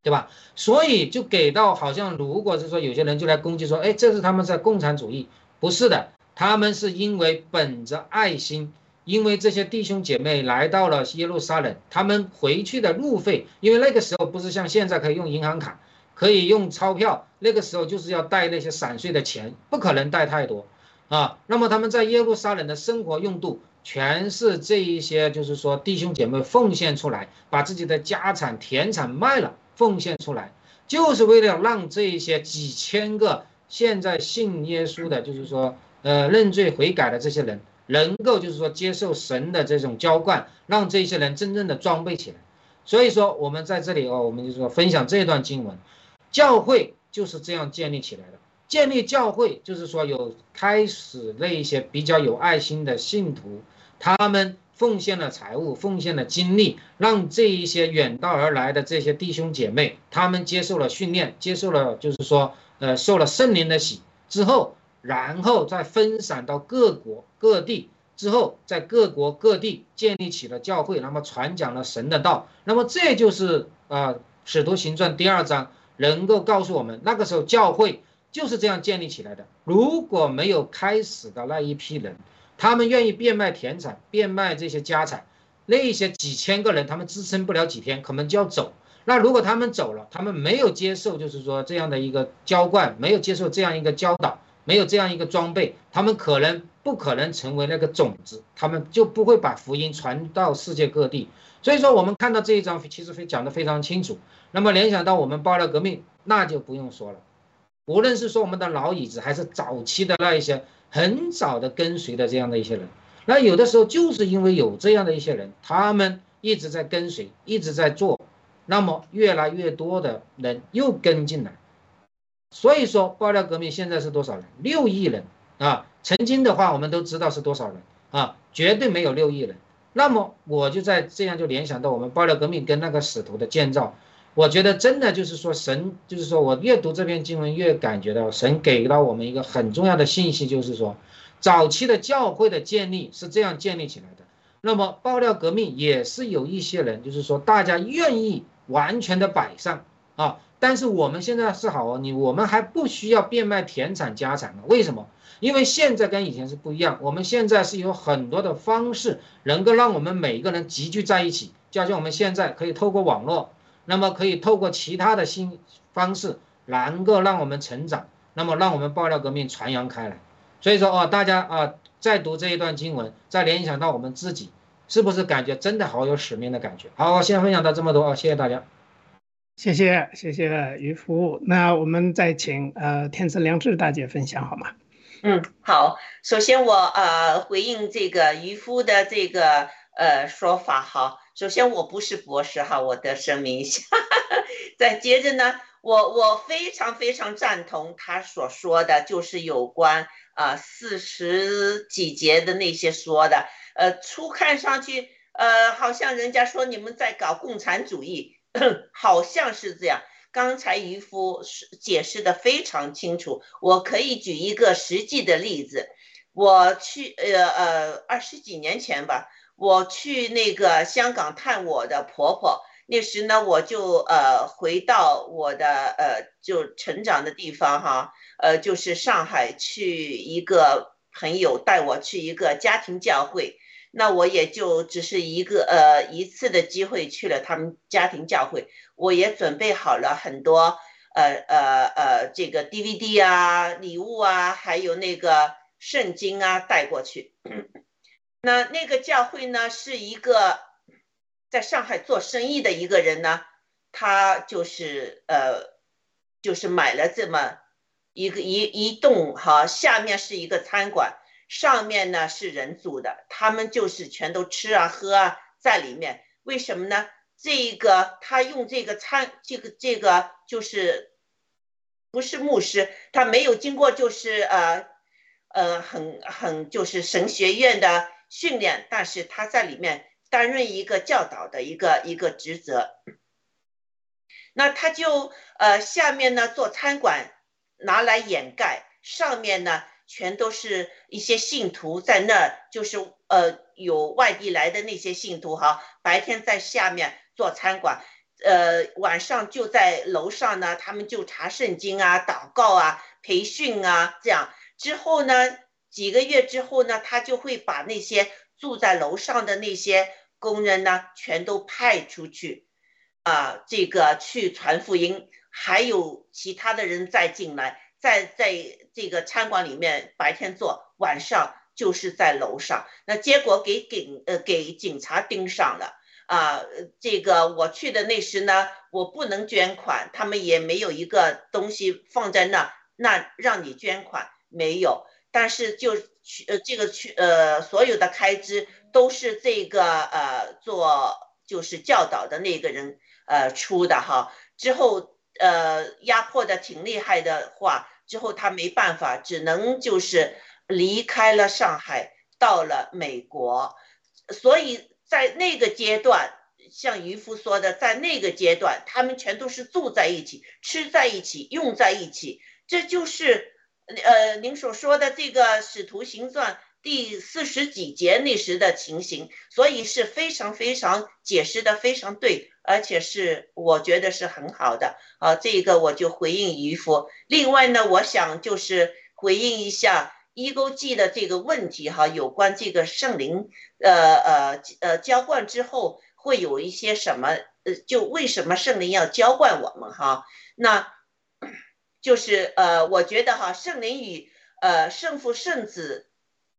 对吧？所以就给到好像，如果是说有些人就来攻击说，哎，这是他们在共产主义，不是的，他们是因为本着爱心，因为这些弟兄姐妹来到了耶路撒冷，他们回去的路费，因为那个时候不是像现在可以用银行卡，可以用钞票，那个时候就是要带那些散碎的钱，不可能带太多啊。那么他们在耶路撒冷的生活用度，全是这一些，就是说弟兄姐妹奉献出来，把自己的家产田产卖了。奉献出来，就是为了让这一些几千个现在信耶稣的，就是说，呃，认罪悔改的这些人，能够就是说接受神的这种浇灌，让这些人真正的装备起来。所以说，我们在这里哦，我们就说分享这段经文，教会就是这样建立起来的。建立教会就是说有开始那一些比较有爱心的信徒，他们。奉献了财物，奉献了精力，让这一些远道而来的这些弟兄姐妹，他们接受了训练，接受了就是说，呃，受了圣灵的洗之后，然后再分散到各国各地，之后在各国各地建立起了教会，那么传讲了神的道，那么这就是啊，使徒行传第二章能够告诉我们，那个时候教会就是这样建立起来的。如果没有开始的那一批人。他们愿意变卖田产，变卖这些家产，那些几千个人，他们支撑不了几天，可能就要走。那如果他们走了，他们没有接受，就是说这样的一个浇灌，没有接受这样一个教导，没有这样一个装备，他们可能不可能成为那个种子，他们就不会把福音传到世界各地。所以说，我们看到这一章其实非讲得非常清楚。那么联想到我们爆料革命，那就不用说了。无论是说我们的老椅子，还是早期的那一些。很早的跟随的这样的一些人，那有的时候就是因为有这样的一些人，他们一直在跟随，一直在做，那么越来越多的人又跟进来，所以说爆料革命现在是多少人？六亿人啊！曾经的话我们都知道是多少人啊，绝对没有六亿人。那么我就在这样就联想到我们爆料革命跟那个使徒的建造。我觉得真的就是说，神就是说我越读这篇经文，越感觉到神给到我们一个很重要的信息，就是说，早期的教会的建立是这样建立起来的。那么爆料革命也是有一些人，就是说大家愿意完全的摆上啊。但是我们现在是好哦，你我们还不需要变卖田产家产了。为什么？因为现在跟以前是不一样，我们现在是有很多的方式能够让我们每一个人集聚在一起，就像我们现在可以透过网络。那么可以透过其他的新方式，能够让我们成长，那么让我们爆料革命传扬开来。所以说哦，大家啊，再读这一段经文，再联想到我们自己，是不是感觉真的好有使命的感觉？好，我先分享到这么多啊，谢谢大家。谢谢谢谢渔夫，那我们再请呃天赐良知大姐分享好吗？嗯，好，首先我呃回应这个渔夫的这个呃说法哈，首先我不是博士哈，我得声明一下，(laughs) 再接着呢，我我非常非常赞同他所说的，就是有关啊四十几节的那些说的，呃，初看上去呃好像人家说你们在搞共产主义。(clears throat) 好像是这样。刚才渔夫解释的非常清楚，我可以举一个实际的例子。我去呃呃二十几年前吧，我去那个香港探我的婆婆，那时呢我就呃回到我的呃就成长的地方哈，呃就是上海，去一个朋友带我去一个家庭教会。那我也就只是一个呃一次的机会去了他们家庭教会，我也准备好了很多呃呃呃这个 DVD 啊礼物啊，还有那个圣经啊带过去。(clears throat) 那那个教会呢是一个在上海做生意的一个人呢，他就是呃就是买了这么一个一一栋哈，下面是一个餐馆。上面呢是人住的，他们就是全都吃啊喝啊在里面。为什么呢？这个他用这个餐，这个这个就是不是牧师，他没有经过就是呃呃很很就是神学院的训练，但是他在里面担任一个教导的一个一个职责。那他就呃下面呢做餐馆拿来掩盖，上面呢。全都是一些信徒在那儿，就是呃有外地来的那些信徒哈，白天在下面做餐馆，呃晚上就在楼上呢，他们就查圣经啊、祷告啊、培训啊，这样之后呢，几个月之后呢，他就会把那些住在楼上的那些工人呢，全都派出去，啊，这个去传福音，还有其他的人再进来。在在这个餐馆里面白天做，晚上就是在楼上。那结果给警呃给警察盯上了啊！这个我去的那时呢，我不能捐款，他们也没有一个东西放在那，那让你捐款没有。但是就去呃这个去呃所有的开支都是这个呃做就是教导的那个人呃出的哈。之后。呃，压迫的挺厉害的话，之后他没办法，只能就是离开了上海，到了美国。所以在那个阶段，像渔夫说的，在那个阶段，他们全都是住在一起，吃在一起，用在一起。这就是呃，您所说的这个《使徒行传》。第四十几节那时的情形，所以是非常非常解释的非常对，而且是我觉得是很好的啊。这个我就回应渔夫。另外呢，我想就是回应一下一勾记的这个问题哈，有关这个圣灵，呃呃呃浇灌之后会有一些什么？呃，就为什么圣灵要浇灌我们哈？那就是呃，我觉得哈，圣灵与呃圣父圣子。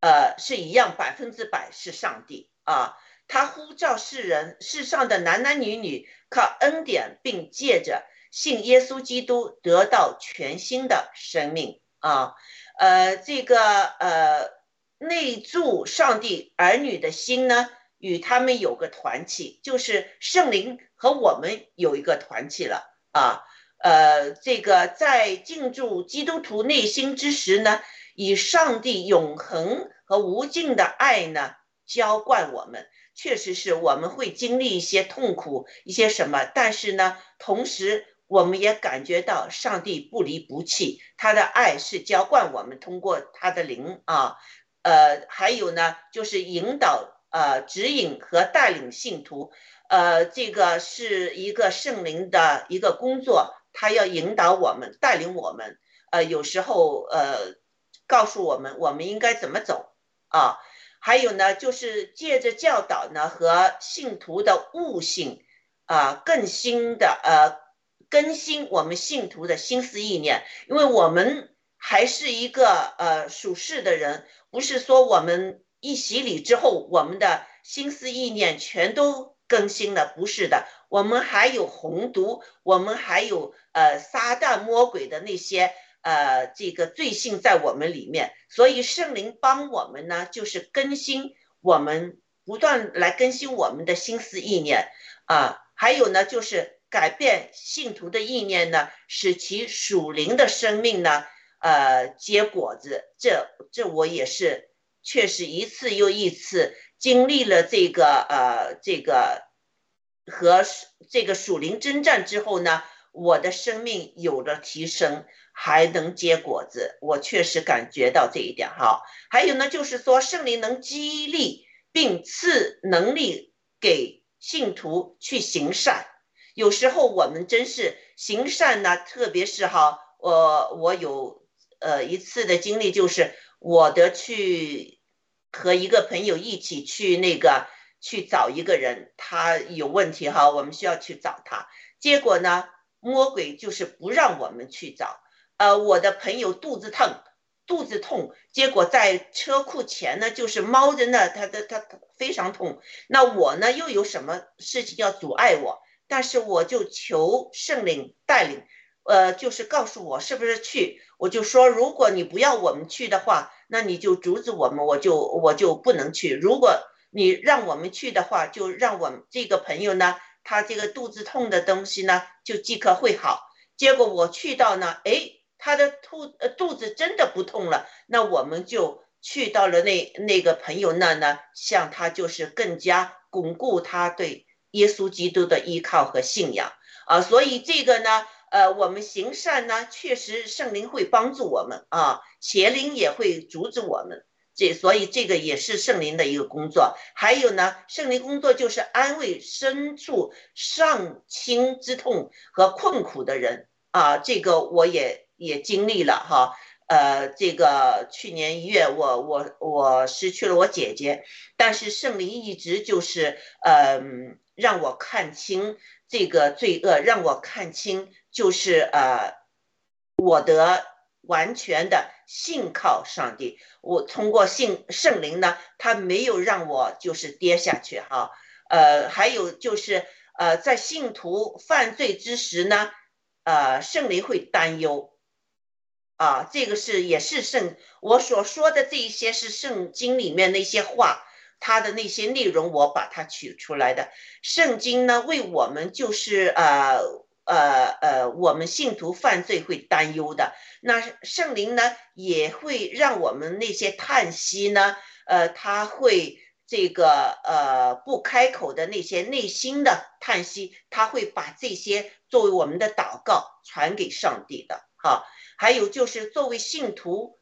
呃，是一样，百分之百是上帝啊！他呼召世人，世上的男男女女靠恩典，并借着信耶稣基督得到全新的生命啊！呃，这个呃内住上帝儿女的心呢，与他们有个团契，就是圣灵和我们有一个团契了啊！呃，这个在进驻基督徒内心之时呢。以上帝永恒和无尽的爱呢浇灌我们，确实是我们会经历一些痛苦，一些什么，但是呢，同时我们也感觉到上帝不离不弃，他的爱是浇灌我们，通过他的灵啊，呃，还有呢，就是引导、呃，指引和带领信徒，呃，这个是一个圣灵的一个工作，他要引导我们，带领我们，呃，有时候呃。告诉我们我们应该怎么走啊？还有呢，就是借着教导呢和信徒的悟性啊，更新的呃更新我们信徒的心思意念，因为我们还是一个呃属世的人，不是说我们一洗礼之后，我们的心思意念全都更新了，不是的，我们还有红毒，我们还有呃撒旦魔鬼的那些呃这个罪性在我们里面，所以圣灵帮我们呢，就是更新我们，不断来更新我们的心思意念啊，还有呢就是改变信徒的意念呢，使其属灵的生命呢。呃，结果子，这这我也是确实一次又一次经历了这个呃这个和这个属灵征战之后呢，我的生命有了提升，还能结果子，我确实感觉到这一点哈。还有呢，就是说圣灵能激励并赐能力给信徒去行善，有时候我们真是行善呢，特别是哈，我我有。呃，一次的经历就是我的去和一个朋友一起去那个去找一个人，他有问题哈，我们需要去找他。结果呢，魔鬼就是不让我们去找。呃，我的朋友肚子疼，肚子痛，结果在车库前呢，就是猫着呢，他的他非常痛。那我呢，又有什么事情要阻碍我？但是我就求圣灵带领。呃，就是告诉我是不是去，我就说，如果你不要我们去的话，那你就阻止我们，我就我就不能去。如果你让我们去的话，就让我们这个朋友呢，他这个肚子痛的东西呢，就即刻会好。结果我去到呢，哎，他的肚呃肚子真的不痛了。那我们就去到了那那个朋友那呢，向他就是更加巩固他对耶稣基督的依靠和信仰啊。所以这个呢。呃，我们行善呢，确实圣灵会帮助我们啊，邪灵也会阻止我们。这所以这个也是圣灵的一个工作。还有呢，圣灵工作就是安慰身处上清之痛和困苦的人啊。这个我也也经历了哈。呃，这个去年一月，我我我失去了我姐姐，但是圣灵一直就是嗯，让我看清这个罪恶，让我看清。就是呃，我的完全的信靠上帝，我通过信圣灵呢，他没有让我就是跌下去哈。呃，还有就是呃，在信徒犯罪之时呢，呃，圣灵会担忧啊，这个是也是圣我所说的这一些是圣经里面那些话，它的那些内容我把它取出来的。圣经呢，为我们就是呃。呃呃，我们信徒犯罪会担忧的，那圣灵呢也会让我们那些叹息呢，呃，他会这个呃不开口的那些内心的叹息，他会把这些作为我们的祷告传给上帝的。哈，还有就是作为信徒，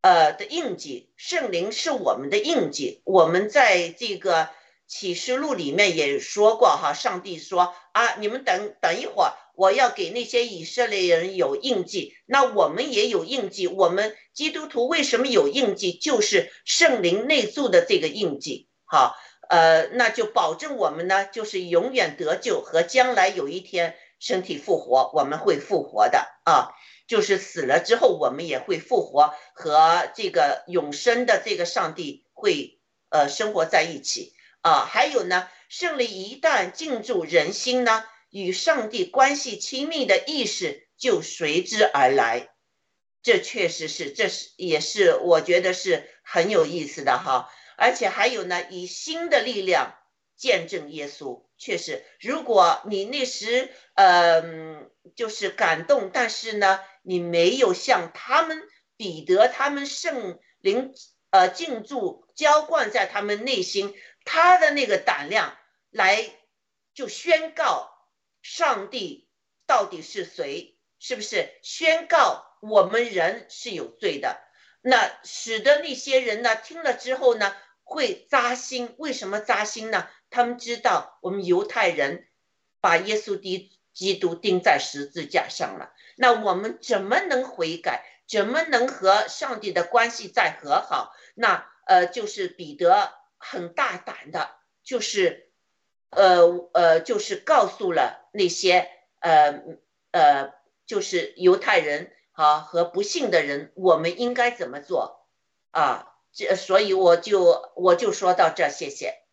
呃的印记，圣灵是我们的印记，我们在这个。启示录里面也说过哈，上帝说啊，你们等等一会儿，我要给那些以色列人有印记，那我们也有印记。我们基督徒为什么有印记？就是圣灵内住的这个印记。好，呃，那就保证我们呢，就是永远得救和将来有一天身体复活，我们会复活的啊，就是死了之后我们也会复活，和这个永生的这个上帝会呃生活在一起。啊，还有呢，圣灵一旦进驻人心呢，与上帝关系亲密的意识就随之而来。这确实是，这是也是我觉得是很有意思的哈。而且还有呢，以新的力量见证耶稣。确实，如果你那时呃就是感动，但是呢，你没有像他们彼得他们圣灵呃进驻浇灌在他们内心。他的那个胆量来就宣告上帝到底是谁，是不是宣告我们人是有罪的？那使得那些人呢听了之后呢会扎心。为什么扎心呢？他们知道我们犹太人把耶稣基基督钉在十字架上了，那我们怎么能悔改？怎么能和上帝的关系再和好？那呃，就是彼得。很大胆的，就是，呃呃，就是告诉了那些呃呃，就是犹太人啊和不信的人，我们应该怎么做啊？这所以我就我就说到这，谢谢。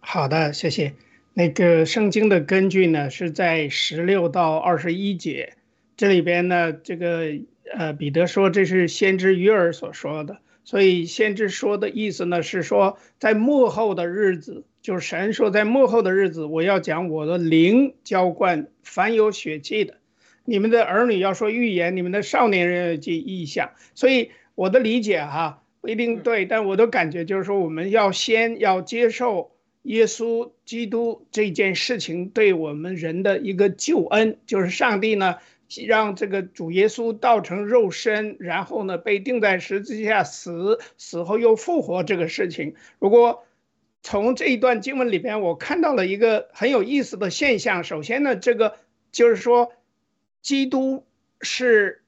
好的，谢谢。那个圣经的根据呢，是在十六到二十一节，这里边呢，这个呃，彼得说这是先知约尔所说的，所以先知说的意思呢是说，在幕后的日子，就是神说在幕后的日子，我要讲我的灵浇灌凡有血气的，你们的儿女要说预言，你们的少年人要记异象。所以我的理解哈不一定对，但我的感觉就是说，我们要先要接受。耶稣基督这件事情对我们人的一个救恩，就是上帝呢让这个主耶稣道成肉身，然后呢被钉在十字架死，死后又复活这个事情。如果从这一段经文里边，我看到了一个很有意思的现象。首先呢，这个就是说，基督是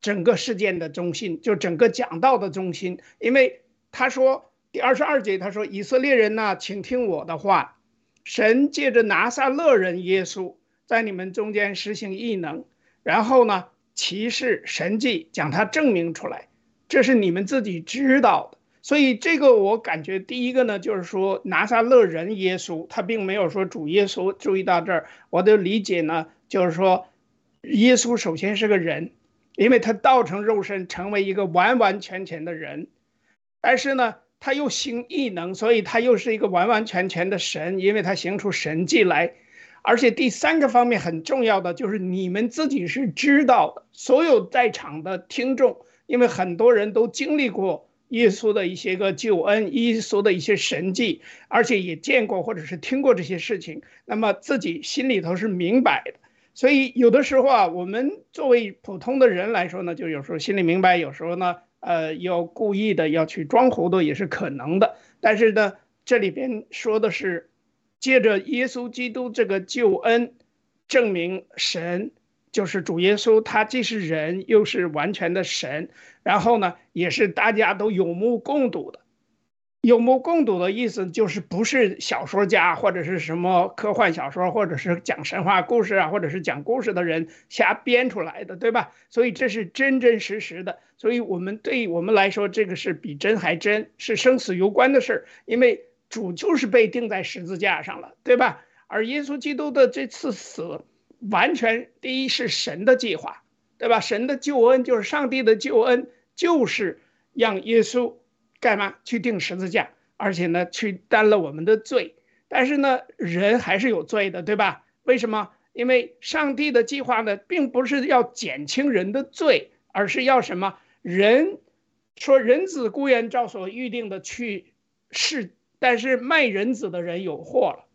整个事件的中心，就整个讲道的中心，因为他说。第二十二节，他说：“以色列人呐，请听我的话。神借着拿撒勒人耶稣，在你们中间实行异能，然后呢，骑士神迹将他证明出来，这是你们自己知道的。所以这个我感觉，第一个呢，就是说拿撒勒人耶稣，他并没有说主耶稣。注意到这儿，我的理解呢，就是说耶稣首先是个人，因为他道成肉身，成为一个完完全全的人，但是呢。”他又行异能，所以他又是一个完完全全的神，因为他行出神迹来。而且第三个方面很重要的就是你们自己是知道的，所有在场的听众，因为很多人都经历过耶稣的一些个救恩，耶稣的一些神迹，而且也见过或者是听过这些事情，那么自己心里头是明白的。所以有的时候啊，我们作为普通的人来说呢，就有时候心里明白，有时候呢。呃，要故意的要去装糊涂也是可能的，但是呢，这里边说的是，借着耶稣基督这个救恩，证明神就是主耶稣，他既是人又是完全的神，然后呢，也是大家都有目共睹的。有目共睹的意思就是不是小说家或者是什么科幻小说，或者是讲神话故事啊，或者是讲故事的人瞎编出来的，对吧？所以这是真真实实的。所以我们对我们来说，这个是比真还真，是生死攸关的事儿。因为主就是被钉在十字架上了，对吧？而耶稣基督的这次死，完全第一是神的计划，对吧？神的救恩就是上帝的救恩，就是让耶稣。干嘛去钉十字架？而且呢，去担了我们的罪。但是呢，人还是有罪的，对吧？为什么？因为上帝的计划呢，并不是要减轻人的罪，而是要什么？人说人子固然照所预定的去世，但是卖人子的人有祸了。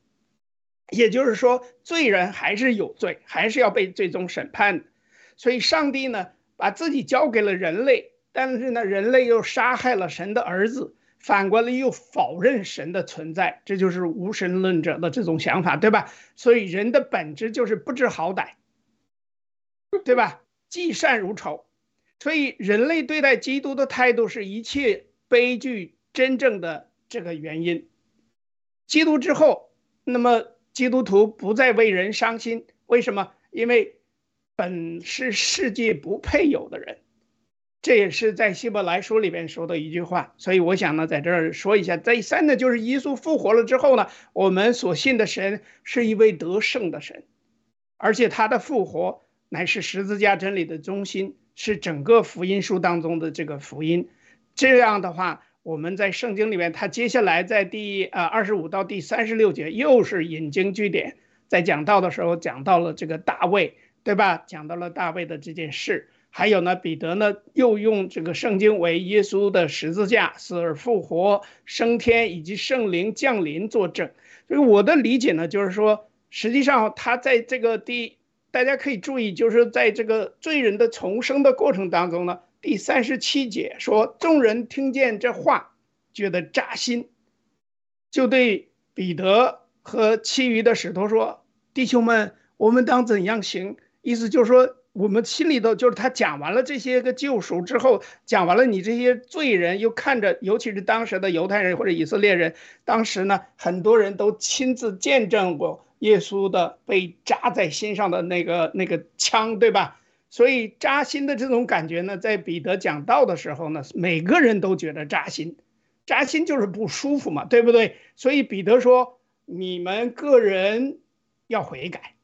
也就是说，罪人还是有罪，还是要被最终审判。所以，上帝呢，把自己交给了人类。但是呢，人类又杀害了神的儿子，反过来又否认神的存在，这就是无神论者的这种想法，对吧？所以人的本质就是不知好歹，对吧？嫉善如仇，所以人类对待基督的态度是一切悲剧真正的这个原因。基督之后，那么基督徒不再为人伤心，为什么？因为本是世界不配有的人。这也是在希伯来书里边说的一句话，所以我想呢，在这儿说一下。再三呢，就是耶稣复活了之后呢，我们所信的神是一位得胜的神，而且他的复活乃是十字架真理的中心，是整个福音书当中的这个福音。这样的话，我们在圣经里面，他接下来在第呃二十五到第三十六节又是引经据典，在讲道的时候讲到了这个大卫，对吧？讲到了大卫的这件事。还有呢，彼得呢又用这个圣经为耶稣的十字架、死而复活、升天以及圣灵降临作证。所以我的理解呢，就是说，实际上他在这个第，大家可以注意，就是在这个罪人的重生的过程当中呢，第三十七节说，众人听见这话，觉得扎心，就对彼得和其余的使徒说：“弟兄们，我们当怎样行？”意思就是说。我们心里头就是他讲完了这些个救赎之后，讲完了你这些罪人，又看着，尤其是当时的犹太人或者以色列人，当时呢，很多人都亲自见证过耶稣的被扎在心上的那个那个枪，对吧？所以扎心的这种感觉呢，在彼得讲道的时候呢，每个人都觉得扎心，扎心就是不舒服嘛，对不对？所以彼得说：“你们个人要悔改。”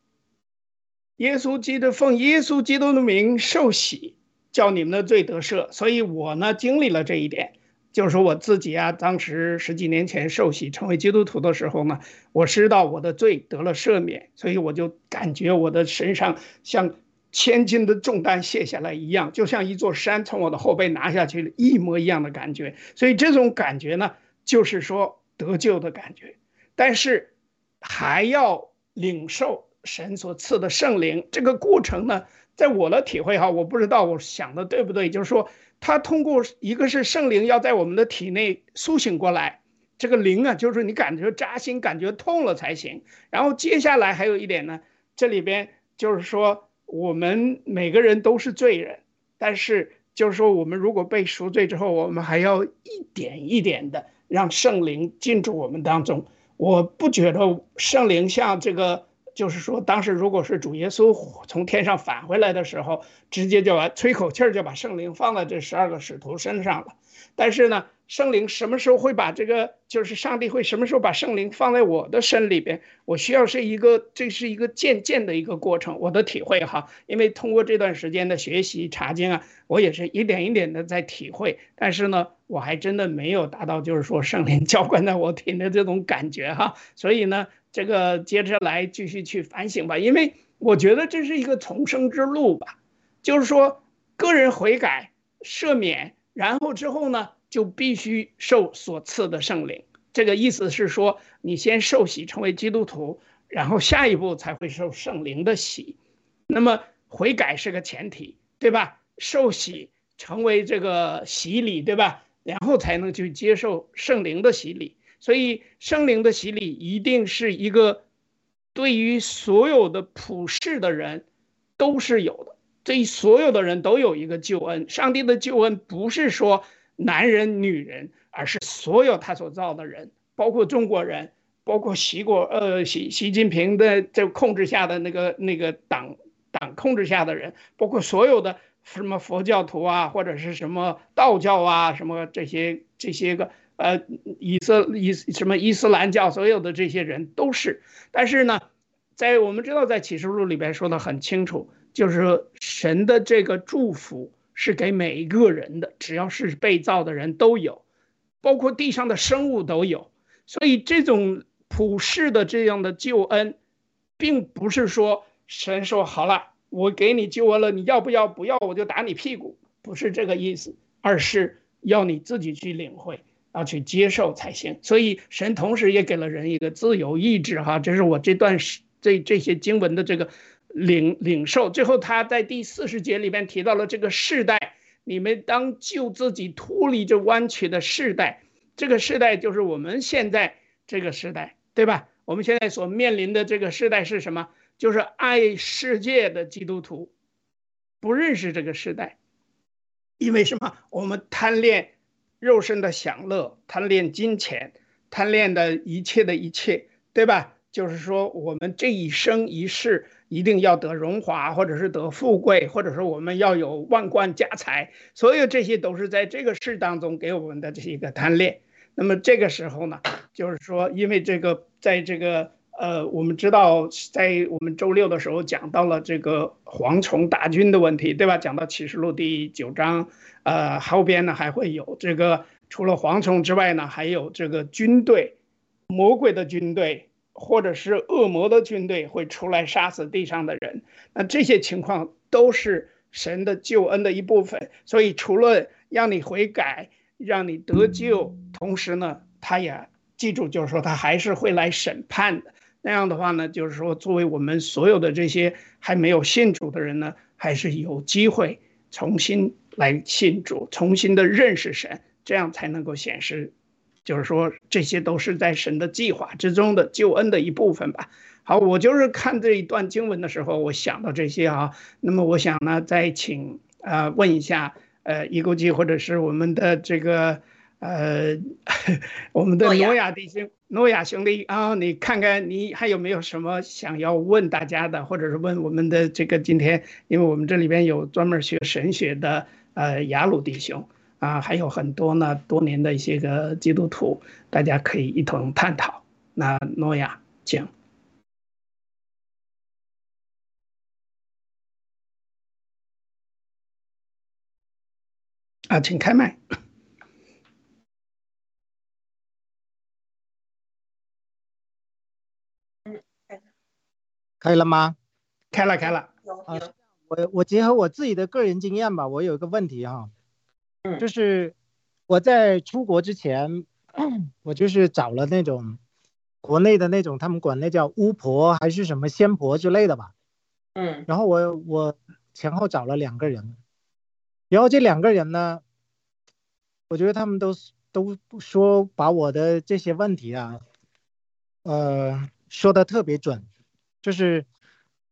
耶稣基督奉耶稣基督的名受洗，叫你们的罪得赦。所以我呢，经历了这一点。就是说我自己啊，当时十几年前受洗成为基督徒的时候呢，我知道我的罪得了赦免，所以我就感觉我的身上像千斤的重担卸下来一样，就像一座山从我的后背拿下去一模一样的感觉。所以这种感觉呢，就是说得救的感觉，但是还要领受神所赐的圣灵。这个过程呢，在我的体会哈，我不知道我想的对不对，就是说。他通过一个是圣灵要在我们的体内苏醒过来，这个灵啊，就是你感觉扎心、感觉痛了才行。然后接下来还有一点呢，这里边就是说我们每个人都是罪人，但是就是说我们如果被赎罪之后，我们还要一点一点的让圣灵进驻我们当中。我不觉得圣灵像这个。就是说，当时如果是主耶稣从天上返回来的时候，直接就把吹口气儿就把圣灵放在这十二个使徒身上了。但是呢，圣灵什么时候会把这个，就是上帝会什么时候把圣灵放在我的身里边？我需要是一个，这是一个渐渐的一个过程。我的体会哈，因为通过这段时间的学习查经啊，我也是一点一点的在体会。但是呢，我还真的没有达到就是说圣灵 (laughs) 浇灌在我体内这种感觉哈。所以呢。这个接着来继续去反省吧，因为我觉得这是一个重生之路吧，就是说个人悔改、赦免，然后之后呢就必须受所赐的圣灵。这个意思是说，你先受洗成为基督徒，然后下一步才会受圣灵的洗。那么悔改是个前提，对吧？受洗成为这个洗礼，对吧？然后才能去接受圣灵的洗礼。所以圣灵的洗礼一定是一个对于所有的普世的人都是有的，对所有的人都有一个救恩。上帝的救恩不是说男人女人，而是所有他所造的人，包括中国人，包括习国呃习习近平的这控制下的那个那个党党控制下的人，包括所有的什么佛教徒啊，或者是什么道教啊，什么这些这些个。呃，以色以什么伊斯兰教所有的这些人都是，但是呢，在我们知道在启示录里边说的很清楚，就是神的这个祝福是给每一个人的，只要是被造的人都有，包括地上的生物都有。所以这种普世的这样的救恩，并不是说神说好了，我给你救恩了，你要不要？不要我就打你屁股，不是这个意思，而是要你自己去领会。要去接受才行，所以神同时也给了人一个自由意志，哈，这是我这段这这些经文的这个领领受。最后他在第四十节里面提到了这个世代，你们当救自己脱离这弯曲的世代，这个世代就是我们现在这个时代，对吧？我们现在所面临的这个时代是什么？就是爱世界的基督徒不认识这个时代，因为什么？我们贪恋。肉身的享乐，贪恋金钱，贪恋的一切的一切，对吧？就是说，我们这一生一世一定要得荣华，或者是得富贵，或者说我们要有万贯家财，所有这些都是在这个世当中给我们的这一个贪恋。那么这个时候呢，就是说，因为这个，在这个。呃，我们知道，在我们周六的时候讲到了这个蝗虫大军的问题，对吧？讲到启示录第九章，呃，后边呢还会有这个，除了蝗虫之外呢，还有这个军队，魔鬼的军队，或者是恶魔的军队会出来杀死地上的人。那这些情况都是神的救恩的一部分。所以，除了让你悔改，让你得救，同时呢，他也记住，就是说他还是会来审判的。那样的话呢，就是说，作为我们所有的这些还没有信主的人呢，还是有机会重新来信主，重新的认识神，这样才能够显示，就是说，这些都是在神的计划之中的救恩的一部分吧。好，我就是看这一段经文的时候，我想到这些啊。那么，我想呢，再请呃问一下呃，一勾记或者是我们的这个呃，(laughs) 我们的诺亚弟兄、诺亚兄弟啊，你看看你还有没有什么想要问大家的，或者是问我们的这个今天，因为我们这里边有专门学神学的呃雅鲁弟兄啊，还有很多呢多年的一些个基督徒，大家可以一同探讨。那诺亚，请。啊，请开麦。可以了吗？开了，开了。啊，我我结合我自己的个人经验吧，我有一个问题哈，就是我在出国之前，(clears throat) 我就是找了那种国内的那种，他们管那叫巫婆还是什么仙婆之类的吧，嗯，然后我我前后找了两个人，然后这两个人呢，我觉得他们都都说把我的这些问题啊，呃，说的特别准。就是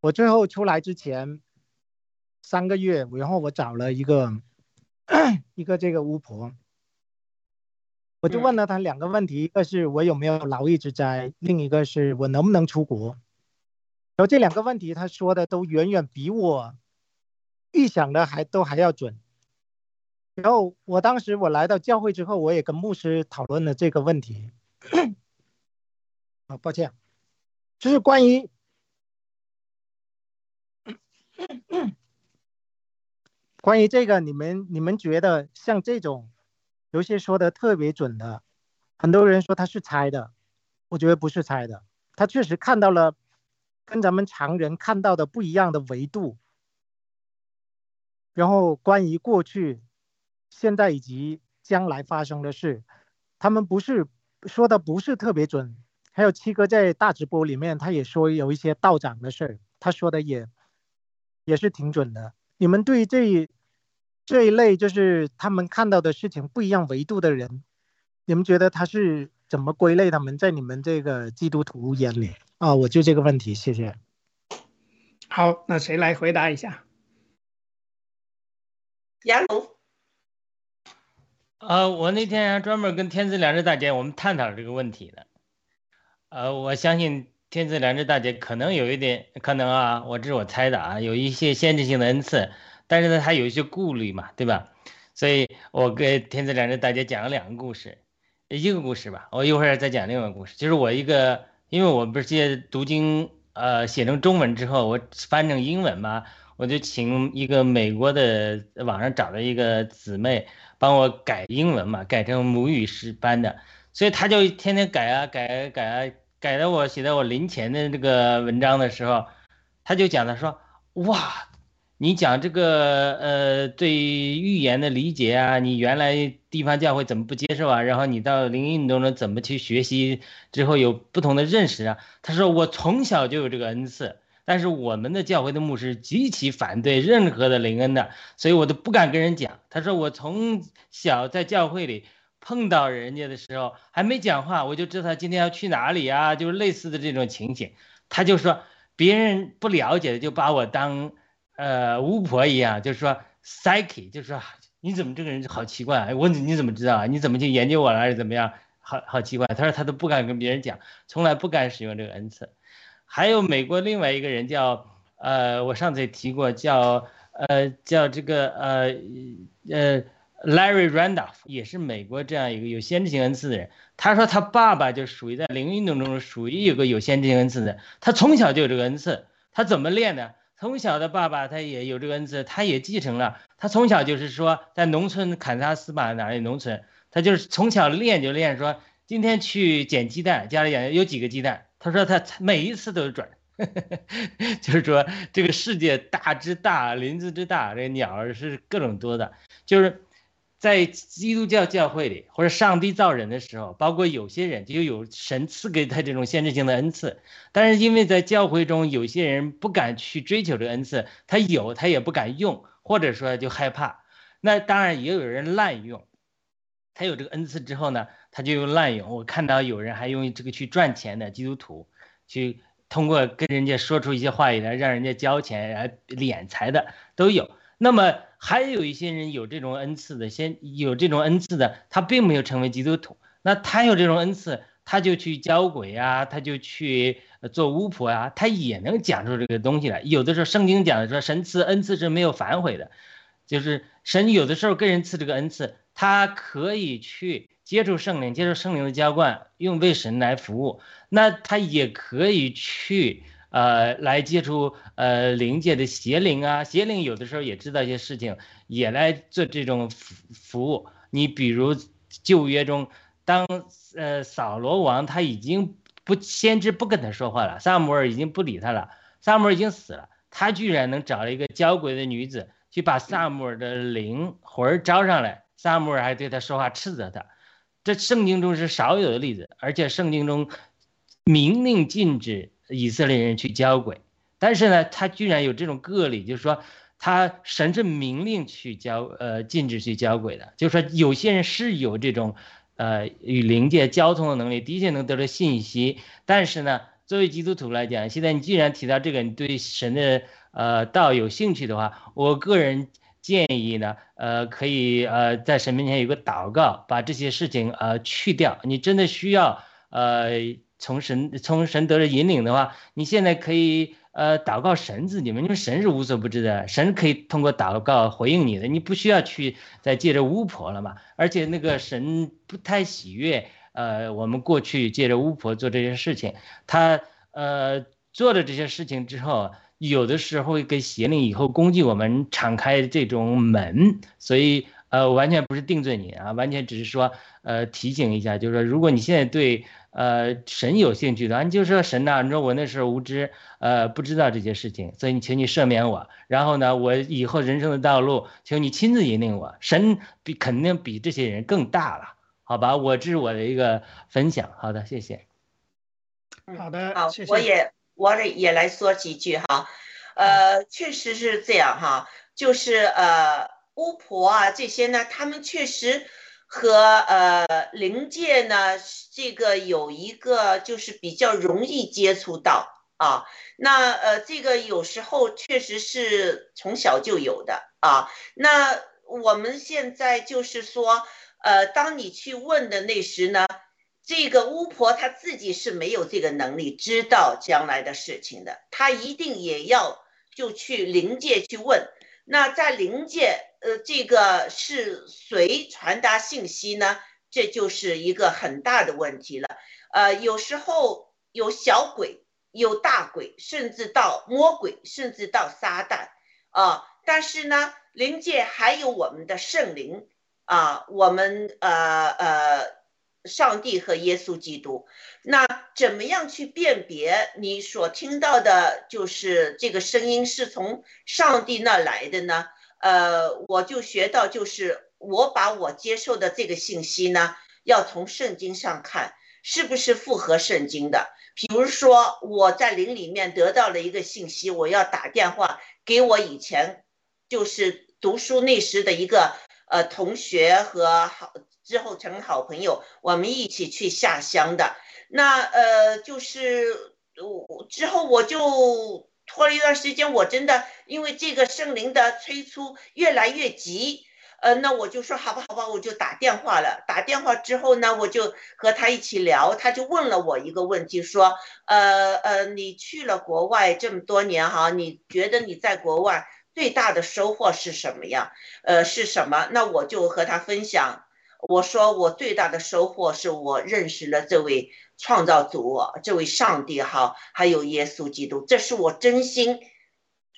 我最后出来之前三个月，然后我找了一个一个这个巫婆，我就问了她两个问题，一个是我有没有劳役之灾，另一个是我能不能出国。然后这两个问题，她说的都远远比我预想的还都还要准。然后我当时我来到教会之后，我也跟牧师讨论了这个问题。(coughs) 啊，抱歉，就是关于。(coughs) 关于这个，你们你们觉得像这种，有些说的特别准的，很多人说他是猜的，我觉得不是猜的，他确实看到了跟咱们常人看到的不一样的维度。然后关于过去、现在以及将来发生的事，他们不是说的不是特别准。还有七哥在大直播里面，他也说有一些道长的事儿他说的也。也是挺准的。你们对这一这一类就是他们看到的事情不一样维度的人，你们觉得他是怎么归类他们在你们这个基督徒眼里啊？我就这个问题，谢谢。好，那谁来回答一下？杨龙。呃，我那天还专门跟天赐良知大姐我们探讨这个问题的。呃，我相信。天赐良知大姐可能有一点可能啊，我这是我猜的啊，有一些限制性的恩赐，但是呢，她有一些顾虑嘛，对吧？所以我给天赐良知大姐讲了两个故事，一个故事吧，我一会儿再讲另外一个故事，就是我一个，因为我不是借读经，呃，写成中文之后，我翻成英文嘛，我就请一个美国的网上找了一个姊妹帮我改英文嘛，改成母语师班的，所以她就天天改啊改啊改啊。改的我写在我临前的这个文章的时候，他就讲他说，哇，你讲这个呃对预言的理解啊，你原来地方教会怎么不接受啊？然后你到灵运动中怎么去学习之后有不同的认识啊？他说我从小就有这个恩赐，但是我们的教会的牧师极其反对任何的灵恩的，所以我都不敢跟人讲。他说我从小在教会里。碰到人家的时候还没讲话，我就知道他今天要去哪里啊，就是类似的这种情景。他就说别人不了解的就把我当呃巫婆一样，就是说 psyche，就是说你怎么这个人好奇怪？我你怎么知道啊？你怎么去研究我了还是怎么样？好好奇怪。他说他都不敢跟别人讲，从来不敢使用这个恩赐。还有美国另外一个人叫呃，我上次也提过，叫呃叫这个呃呃。Larry Randolph 也是美国这样一个有先知性恩赐的人。他说他爸爸就属于在灵运动中属于有个有先知性恩赐的。他从小就有这个恩赐。他怎么练呢？从小的爸爸他也有这个恩赐，他也继承了。他从小就是说在农村堪萨斯吧哪里农村，他就是从小练就练说今天去捡鸡蛋，家里养有几个鸡蛋。他说他每一次都是准，(laughs) 就是说这个世界大之大，林子之大，这鸟儿是各种多的，就是。在基督教教会里，或者上帝造人的时候，包括有些人就有神赐给他这种限制性的恩赐，但是因为在教会中有些人不敢去追求这个恩赐，他有他也不敢用，或者说就害怕。那当然也有人滥用，他有这个恩赐之后呢，他就用滥用。我看到有人还用这个去赚钱的基督徒，去通过跟人家说出一些话语来让人家交钱来敛财的都有。那么还有一些人有这种恩赐的，先有这种恩赐的，他并没有成为基督徒，那他有这种恩赐，他就去教鬼啊，他就去做巫婆啊，他也能讲出这个东西来。有的时候圣经讲的说，神赐恩赐是没有反悔的，就是神有的时候给人赐这个恩赐，他可以去接触圣灵，接受圣灵的浇灌，用为神来服务。那他也可以去。呃，来接触呃灵界的邪灵啊，邪灵有的时候也知道一些事情，也来做这种服服务。你比如旧约中，当呃扫罗王他已经不先知不跟他说话了，萨姆尔已经不理他了，萨姆尔已经死了，他居然能找了一个交鬼的女子去把萨姆尔的灵魂招上来，萨姆尔还对他说话斥责他，这圣经中是少有的例子，而且圣经中明令禁止。以色列人去交鬼，但是呢，他居然有这种个例，就是说他神是明令去交，呃，禁止去交鬼的。就是说有些人是有这种，呃，与灵界交通的能力，的确能得到信息。但是呢，作为基督徒来讲，现在你既然提到这个，你对神的呃道有兴趣的话，我个人建议呢，呃，可以呃在神面前有个祷告，把这些事情呃去掉。你真的需要呃。从神从神得了引领的话，你现在可以呃祷告神自己嘛，因为神是无所不知的，神可以通过祷告回应你的，你不需要去再借着巫婆了嘛。而且那个神不太喜悦，呃，我们过去借着巫婆做这些事情，他呃做了这些事情之后，有的时候会给邪灵以后攻击我们敞开这种门，所以呃完全不是定罪你啊，完全只是说呃提醒一下，就是说如果你现在对。呃，神有兴趣的，你就说神呐，你说我那时候无知，呃，不知道这些事情，所以你请你赦免我。然后呢，我以后人生的道路，请你亲自引领我。神比肯定比这些人更大了，好吧？我这是我的一个分享。好的，谢谢。好的，好，谢谢。我也我也也来说几句哈。呃，确实是这样哈，就是呃，巫婆啊这些呢，他们确实。和呃灵界呢，这个有一个就是比较容易接触到啊，那呃这个有时候确实是从小就有的啊。那我们现在就是说，呃，当你去问的那时呢，这个巫婆她自己是没有这个能力知道将来的事情的，她一定也要就去灵界去问。那在灵界。呃，这个是谁传达信息呢？这就是一个很大的问题了。呃，有时候有小鬼，有大鬼，甚至到魔鬼，甚至到撒旦啊。但是呢，灵界还有我们的圣灵啊，我们呃呃，上帝和耶稣基督。那怎么样去辨别你所听到的，就是这个声音是从上帝那来的呢？呃，我就学到，就是我把我接受的这个信息呢，要从圣经上看，是不是符合圣经的。比如说，我在灵里面得到了一个信息，我要打电话给我以前就是读书那时的一个呃同学和好之后成好朋友，我们一起去下乡的。那呃，就是我之后我就。拖了一段时间，我真的因为这个圣灵的催促越来越急，呃，那我就说好吧，好吧，我就打电话了。打电话之后呢，我就和他一起聊，他就问了我一个问题，说，呃呃，你去了国外这么多年哈，你觉得你在国外最大的收获是什么呀？呃，是什么？那我就和他分享，我说我最大的收获是我认识了这位。创造主，这位上帝哈，还有耶稣基督，这是我真心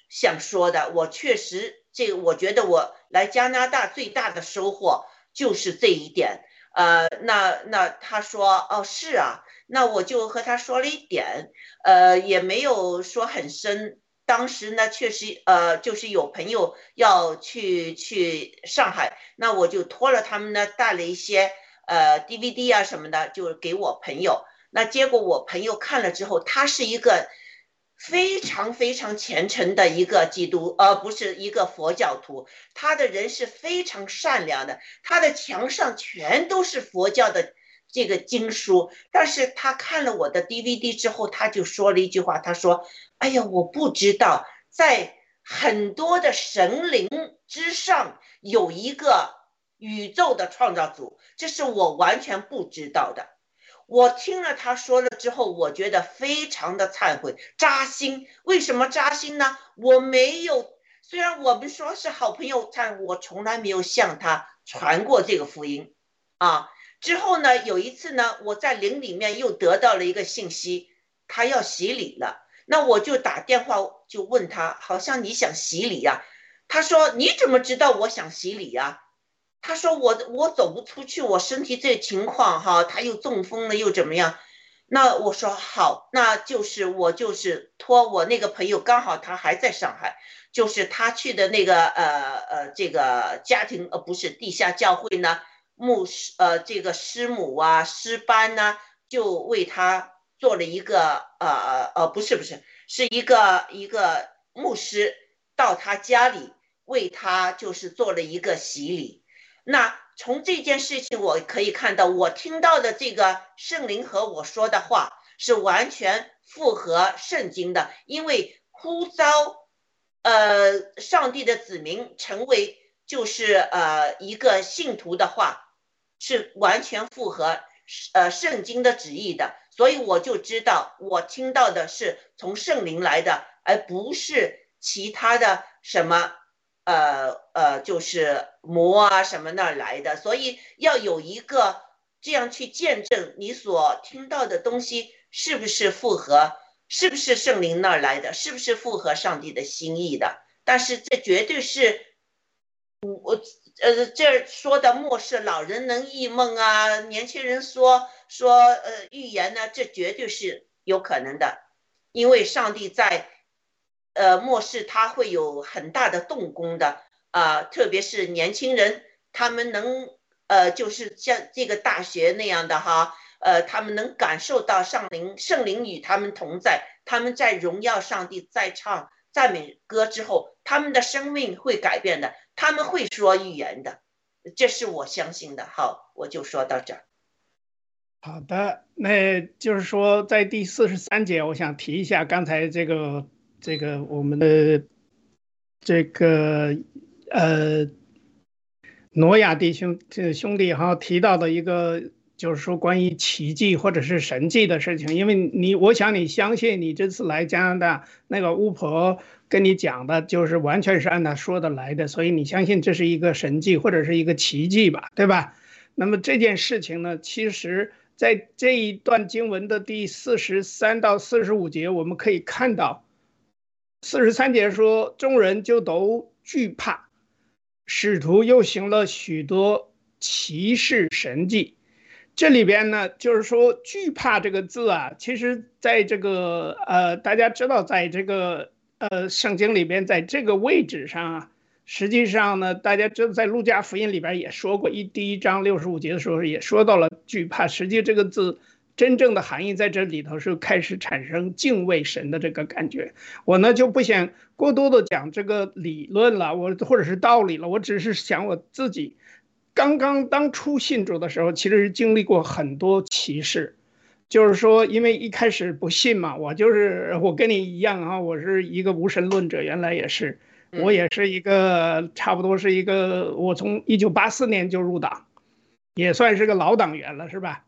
想说的。我确实，这个我觉得我来加拿大最大的收获就是这一点。呃，那那他说，哦，是啊，那我就和他说了一点，呃，也没有说很深。当时呢，确实，呃，就是有朋友要去去上海，那我就托了他们呢，带了一些呃 DVD 啊什么的，就给我朋友。那结果我朋友看了之后，他是一个非常非常虔诚的一个基督，而不是一个佛教徒。他的人是非常善良的，他的墙上全都是佛教的这个经书。但是他看了我的 DVD 之后，他就说了一句话，他说：“哎呀，我不知道在很多的神灵之上有一个宇宙的创造主，这是我完全不知道的。我听了他说了之后，我觉得非常的忏悔、扎心。为什么扎心呢？我没有，虽然我们说是好朋友，但我从来没有向他传过这个福音啊。之后呢，有一次呢，我在灵里面又得到了一个信息，他要洗礼了。那我就打电话就问他，好像你想洗礼呀？他说你怎么知道我想洗礼呀？他说我我走不出去，我身体这情况哈，他又中风了又怎么样？那我说好，那就是我就是托我那个朋友，刚好他还在上海，就是他去的那个呃呃这个家庭呃不是地下教会呢，牧师呃这个师母啊师班呢就为他做了一个呃呃不是不是是一个一个牧师到他家里为他就是做了一个洗礼。那从这件事情我可以看到，我听到的这个圣灵和我说的话是完全符合圣经的，因为呼召，呃，上帝的子民成为就是呃一个信徒的话，是完全符合呃圣经的旨意的，所以我就知道我听到的是从圣灵来的，而不是其他的什么。呃呃，就是魔啊什么那儿来的，所以要有一个这样去见证你所听到的东西是不是符合，是不是圣灵那儿来的，是不是符合上帝的心意的。但是这绝对是，我呃这说的末世老人能异梦啊，年轻人说说呃预言呢，这绝对是有可能的，因为上帝在。呃，末世他会有很大的动工的啊，特别是年轻人，他们能呃，就是像这个大学那样的哈，呃，他们能感受到上灵圣灵与他们同在，他们在荣耀上帝，在唱赞美歌之后，他们的生命会改变的，他们会说预言的，这是我相信的。好，我就说到这儿。好的，那就是说在第四十三节，我想提一下刚才这个。这个我们的这个呃，挪亚弟兄这兄弟哈提到的一个，就是说关于奇迹或者是神迹的事情，因为你我想你相信你这次来加拿大那个巫婆跟你讲的，就是完全是按他说的来的，所以你相信这是一个神迹或者是一个奇迹吧，对吧？那么这件事情呢，其实在这一段经文的第四十三到四十五节，我们可以看到。四十三节说，众人就都惧怕，使徒又行了许多奇事神迹。这里边呢，就是说惧怕这个字啊，其实在这个呃，大家知道，在这个呃圣经里边，在这个位置上啊，实际上呢，大家知道在路加福音里边也说过，一第一章六十五节的时候也说到了惧怕。实际这个字。真正的含义在这里头是开始产生敬畏神的这个感觉。我呢就不想过多的讲这个理论了，我或者是道理了，我只是想我自己刚刚当初信主的时候，其实是经历过很多歧视。就是说，因为一开始不信嘛，我就是我跟你一样啊，我是一个无神论者，原来也是，我也是一个差不多是一个，我从一九八四年就入党，也算是个老党员了，是吧？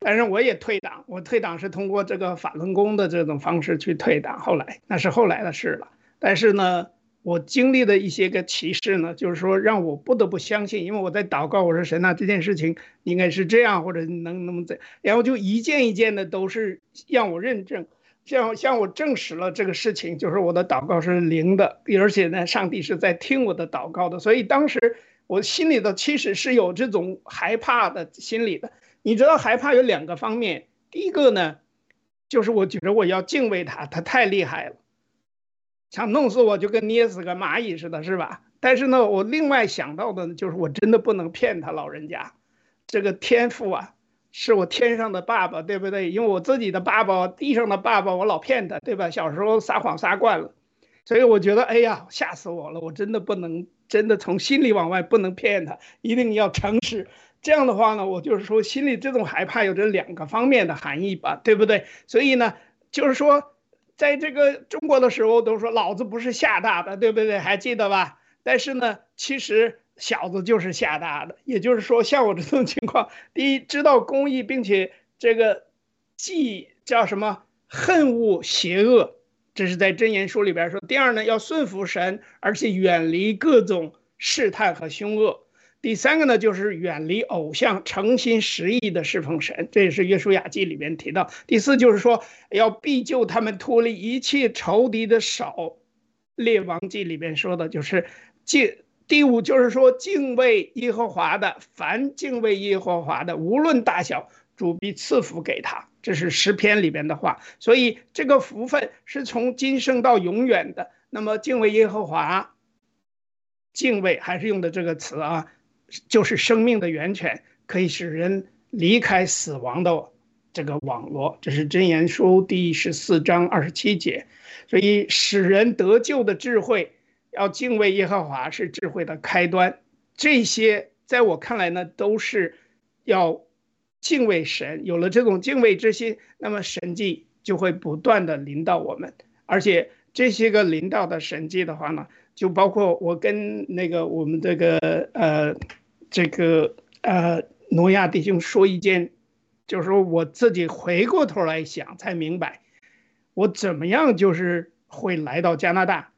但是我也退党，我退党是通过这个法轮功的这种方式去退党。后来那是后来的事了。但是呢，我经历的一些个歧视呢，就是说让我不得不相信，因为我在祷告，我说神呐，这件事情应该是这样，或者能能怎，然后就一件一件的都是让我认证，像像我证实了这个事情，就是我的祷告是灵的，而且呢，上帝是在听我的祷告的。所以当时我心里的其实是有这种害怕的心理的。你知道害怕有两个方面，第一个呢，就是我觉得我要敬畏他，他太厉害了，想弄死我就跟捏死个蚂蚁似的，是吧？但是呢，我另外想到的就是我真的不能骗他老人家，这个天赋啊，是我天上的爸爸，对不对？因为我自己的爸爸，地上的爸爸，我老骗他，对吧？小时候撒谎撒惯了，所以我觉得，哎呀，吓死我了！我真的不能，真的从心里往外不能骗他，一定要诚实。这样的话呢，我就是说，心里这种害怕有着两个方面的含义吧，对不对？所以呢，就是说，在这个中国的时候都说老子不是吓大的，对不对？还记得吧？但是呢，其实小子就是吓大的。也就是说，像我这种情况，(laughs) 第一知道公义，并且这个既叫什么恨恶邪恶，这是在真言书里边说。第二呢，要顺服神，而且远离各种试探和凶恶。第三个呢，就是远离偶像，诚心实意的侍奉神，这也是约书亚记里面提到。第四就是说，要必救他们脱离一切仇敌的手。列王记里面说的就是敬。第五就是说，敬畏耶和华的，凡敬畏耶和华的，无论大小，主必赐福给他。这是诗篇里边的话。所以这个福分是从今生到永远的。那么敬畏耶和华，敬畏还是用的这个词啊。就是生命的源泉，可以使人离开死亡的这个网络。这是箴言书第十四章二十七节。所以使人得救的智慧，要敬畏耶和华是智慧的开端。这些在我看来呢，都是要敬畏神。有了这种敬畏之心，那么神迹就会不断的临到我们。而且这些个临到的神迹的话呢，就包括我跟那个我们这个呃。这个呃，挪亚弟兄说一件，就是说我自己回过头来想才明白，我怎么样就是会来到加拿大，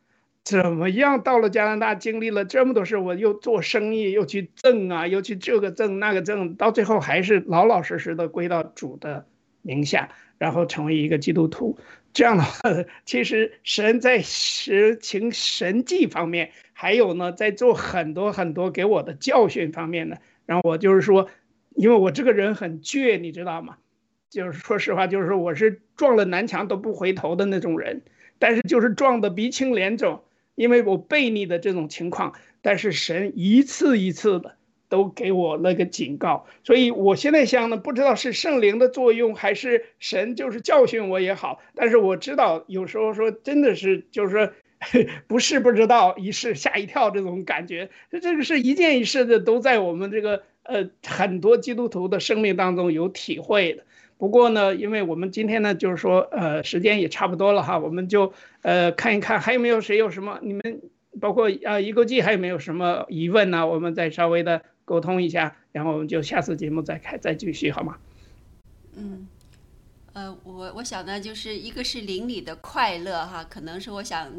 怎么样到了加拿大经历了这么多事，我又做生意又去挣啊，又去这个挣那个挣，到最后还是老老实实的归到主的名下，然后成为一个基督徒。这样的话，(laughs) 其实神在实情神迹方面。还有呢，在做很多很多给我的教训方面呢，然后我就是说，因为我这个人很倔，你知道吗？就是说实话，就是说我是撞了南墙都不回头的那种人，但是就是撞得鼻青脸肿，因为我背逆的这种情况，但是神一次一次的都给我那个警告，所以我现在想呢，不知道是圣灵的作用还是神就是教训我也好，但是我知道有时候说真的是就是说。(laughs) 不是不知道，一试吓一跳，这种感觉，这个是一件一事的，都在我们这个呃很多基督徒的生命当中有体会的。不过呢，因为我们今天呢，就是说呃时间也差不多了哈，我们就呃看一看还有没有谁有什么，你们包括呃一个季还有没有什么疑问呢？我们再稍微的沟通一下，然后我们就下次节目再开再继续好吗？嗯。呃，我我想呢，就是一个是邻里的快乐哈，可能是我想，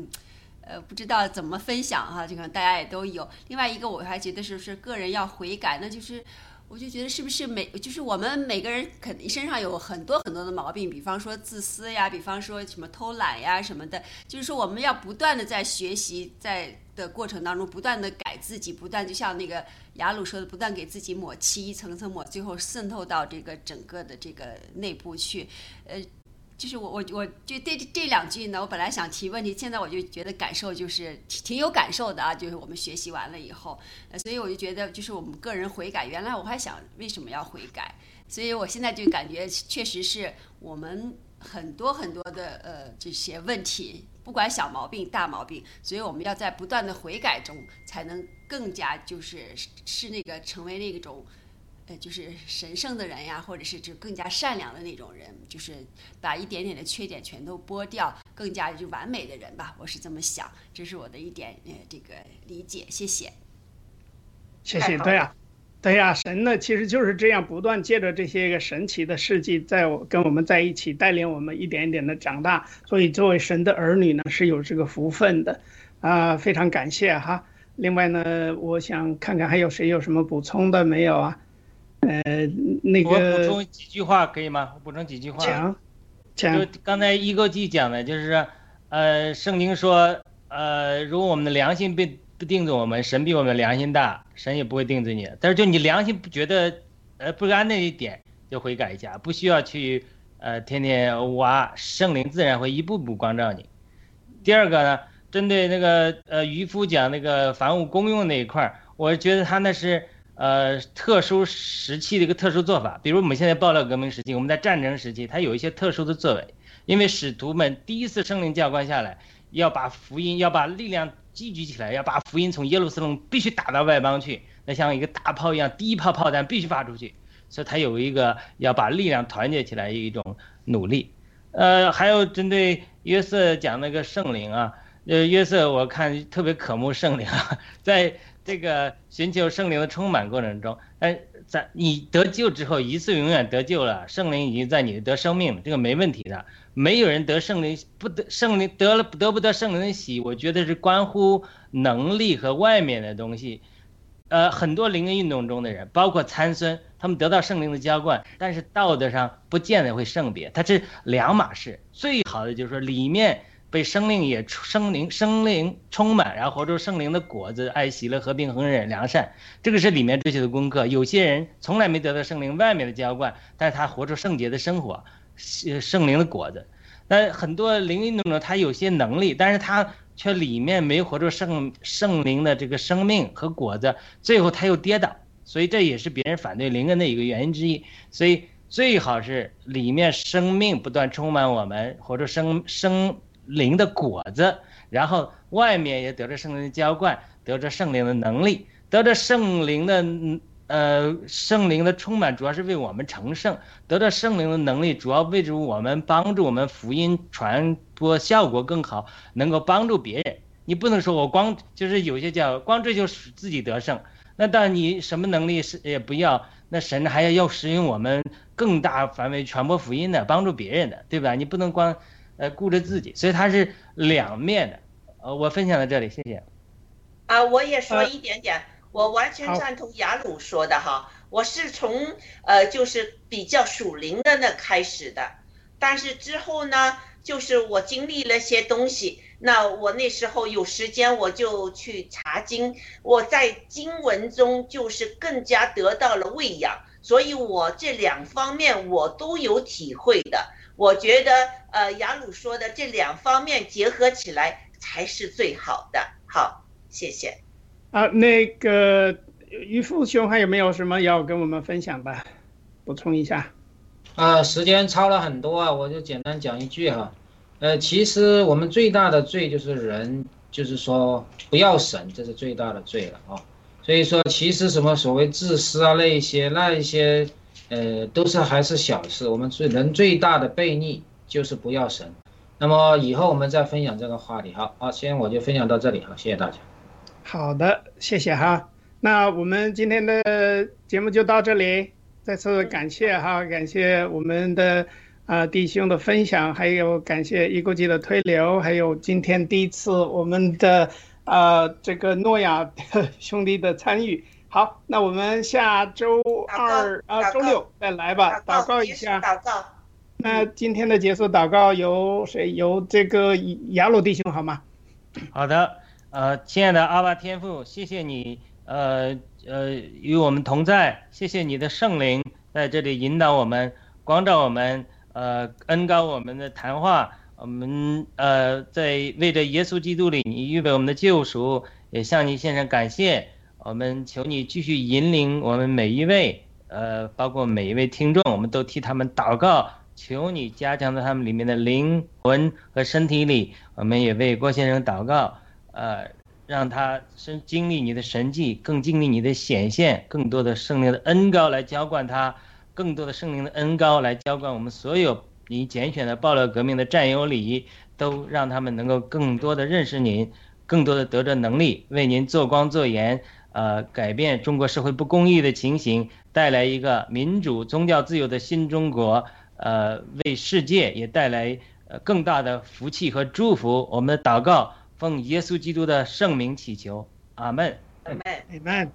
呃，不知道怎么分享哈，这个大家也都有。另外一个我还觉得是是个人要悔改，那就是我就觉得是不是每就是我们每个人肯定身上有很多很多的毛病，比方说自私呀，比方说什么偷懒呀什么的，就是说我们要不断的在学习，在的过程当中不断的改自己，不断就像那个。雅鲁说的，不断给自己抹漆，一层层抹，最后渗透到这个整个的这个内部去。呃，就是我我我就对这两句呢，我本来想提问题，现在我就觉得感受就是挺挺有感受的啊。就是我们学习完了以后，所以我就觉得就是我们个人悔改。原来我还想为什么要悔改，所以我现在就感觉确实是我们很多很多的呃这些问题。不管小毛病大毛病，所以我们要在不断的悔改中，才能更加就是是那个成为那种，呃，就是神圣的人呀，或者是就更加善良的那种人，就是把一点点的缺点全都剥掉，更加就完美的人吧。我是这么想，这是我的一点呃这个理解。谢谢。谢谢，对呀。对呀，神呢其实就是这样，不断借着这些个神奇的事迹，在我跟我们在一起，带领我们一点一点的长大。所以作为神的儿女呢，是有这个福分的，啊，非常感谢哈。另外呢，我想看看还有谁有什么补充的没有啊？呃，那个我补充几句话可以吗？我补充几句话。讲，讲。就刚才一个记讲的，就是呃，圣经说，呃，如果我们的良心被不定罪我们，神比我们良心大，神也不会定罪你。但是就你良心不觉得，呃不安那一点，就悔改一下，不需要去，呃天天挖，圣灵自然会一步步光照你。第二个呢，针对那个呃渔夫讲那个房屋公用那一块儿，我觉得他那是呃特殊时期的一个特殊做法。比如我们现在爆料革命时期，我们在战争时期，它有一些特殊的作为，因为使徒们第一次圣灵教官下来，要把福音，要把力量。积聚起来，要把福音从耶路撒冷必须打到外邦去，那像一个大炮一样，第一炮炮弹必须发出去，所以他有一个要把力量团结起来一种努力。呃，还有针对约瑟讲那个圣灵啊，呃，约瑟我看特别渴慕圣灵啊，(laughs) 在这个寻求圣灵的充满过程中，哎，在你得救之后一次永远得救了，圣灵已经在你得生命了，这个没问题的。没有人得圣灵不得圣灵得了得不得圣灵的喜，我觉得是关乎能力和外面的东西。呃，很多灵恩运动中的人，包括参孙，他们得到圣灵的浇灌，但是道德上不见得会圣别，它是两码事。最好的就是说里面被生命也生灵生灵充满，然后活出圣灵的果子，爱喜乐和平恒忍良善，这个是里面追求的功课。有些人从来没得到圣灵外面的浇灌，但是他活出圣洁的生活。圣灵的果子，那很多灵运动者他有些能力，但是他却里面没活出圣圣灵的这个生命和果子，最后他又跌倒，所以这也是别人反对灵恩的一个原因之一。所以最好是里面生命不断充满我们，活出生生灵的果子，然后外面也得着圣灵的浇灌，得着圣灵的能力，得着圣灵的。呃，圣灵的充满主要是为我们成圣，得到圣灵的能力，主要为助我们帮助我们福音传播效果更好，能够帮助别人。你不能说我光就是有些叫光追求自己得胜，那当你什么能力是也不要，那神还要要使用我们更大范围传播福音的，帮助别人的，对吧？你不能光呃顾着自己，所以它是两面的。呃，我分享到这里，谢谢。啊，我也说一点点。我完全赞同雅鲁说的哈，我是从呃就是比较属灵的那开始的，但是之后呢，就是我经历了些东西，那我那时候有时间我就去查经，我在经文中就是更加得到了喂养，所以我这两方面我都有体会的。我觉得呃雅鲁说的这两方面结合起来才是最好的。好，谢谢。啊，那个于父兄还有没有什么要跟我们分享的？补充一下。啊，时间超了很多啊，我就简单讲一句哈。呃，其实我们最大的罪就是人，就是说不要神，这是最大的罪了啊。所以说，其实什么所谓自私啊那一些那一些，呃，都是还是小事。我们最人最大的悖逆就是不要神。那么以后我们再分享这个话题。好，好，先我就分享到这里好，谢谢大家。好的，谢谢哈。那我们今天的节目就到这里，再次感谢哈，感谢我们的啊弟兄的分享，还有感谢一国际的推流，还有今天第一次我们的啊这个诺亚 (laughs) 兄弟的参与。好，那我们下周二啊周六再来吧，祷告一下。祷告。那今天的结束祷告由谁？由这个雅鲁弟兄好吗？好的。呃，亲爱的阿巴天父，谢谢你，呃呃，与我们同在，谢谢你的圣灵在这里引导我们，光照我们，呃，恩高我们的谈话，我们呃在为着耶稣基督里，你预备我们的救赎，也向你献上感谢。我们求你继续引领我们每一位，呃，包括每一位听众，我们都替他们祷告，求你加强在他们里面的灵魂和身体里。我们也为郭先生祷告。呃，让他身经历你的神迹，更经历你的显现，更多的圣灵的恩高来浇灌他，更多的圣灵的恩高来浇灌我们所有你拣选的暴乱革命的战友里，都让他们能够更多的认识您，更多的得着能力，为您做光做盐，呃，改变中国社会不公义的情形，带来一个民主、宗教自由的新中国，呃，为世界也带来呃更大的福气和祝福。我们的祷告。奉耶稣基督的圣名祈求，阿门，阿门，阿门。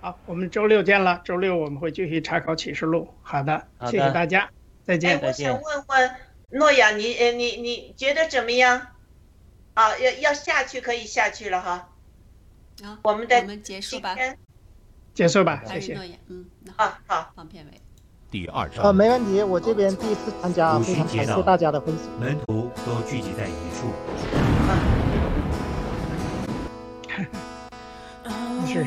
好，我们周六见了。周六我们会继续查考启示录。好的，谢谢大家，再见。我想问问诺亚，你呃，你你觉得怎么样？啊，要要下去可以下去了哈。啊，我们的我们结束吧。结束吧，谢谢。嗯，好好放片尾。第二章。呃，没问题，我这边第一次参加，非常感谢大家的分享。门徒都聚集在一处。(laughs) 是。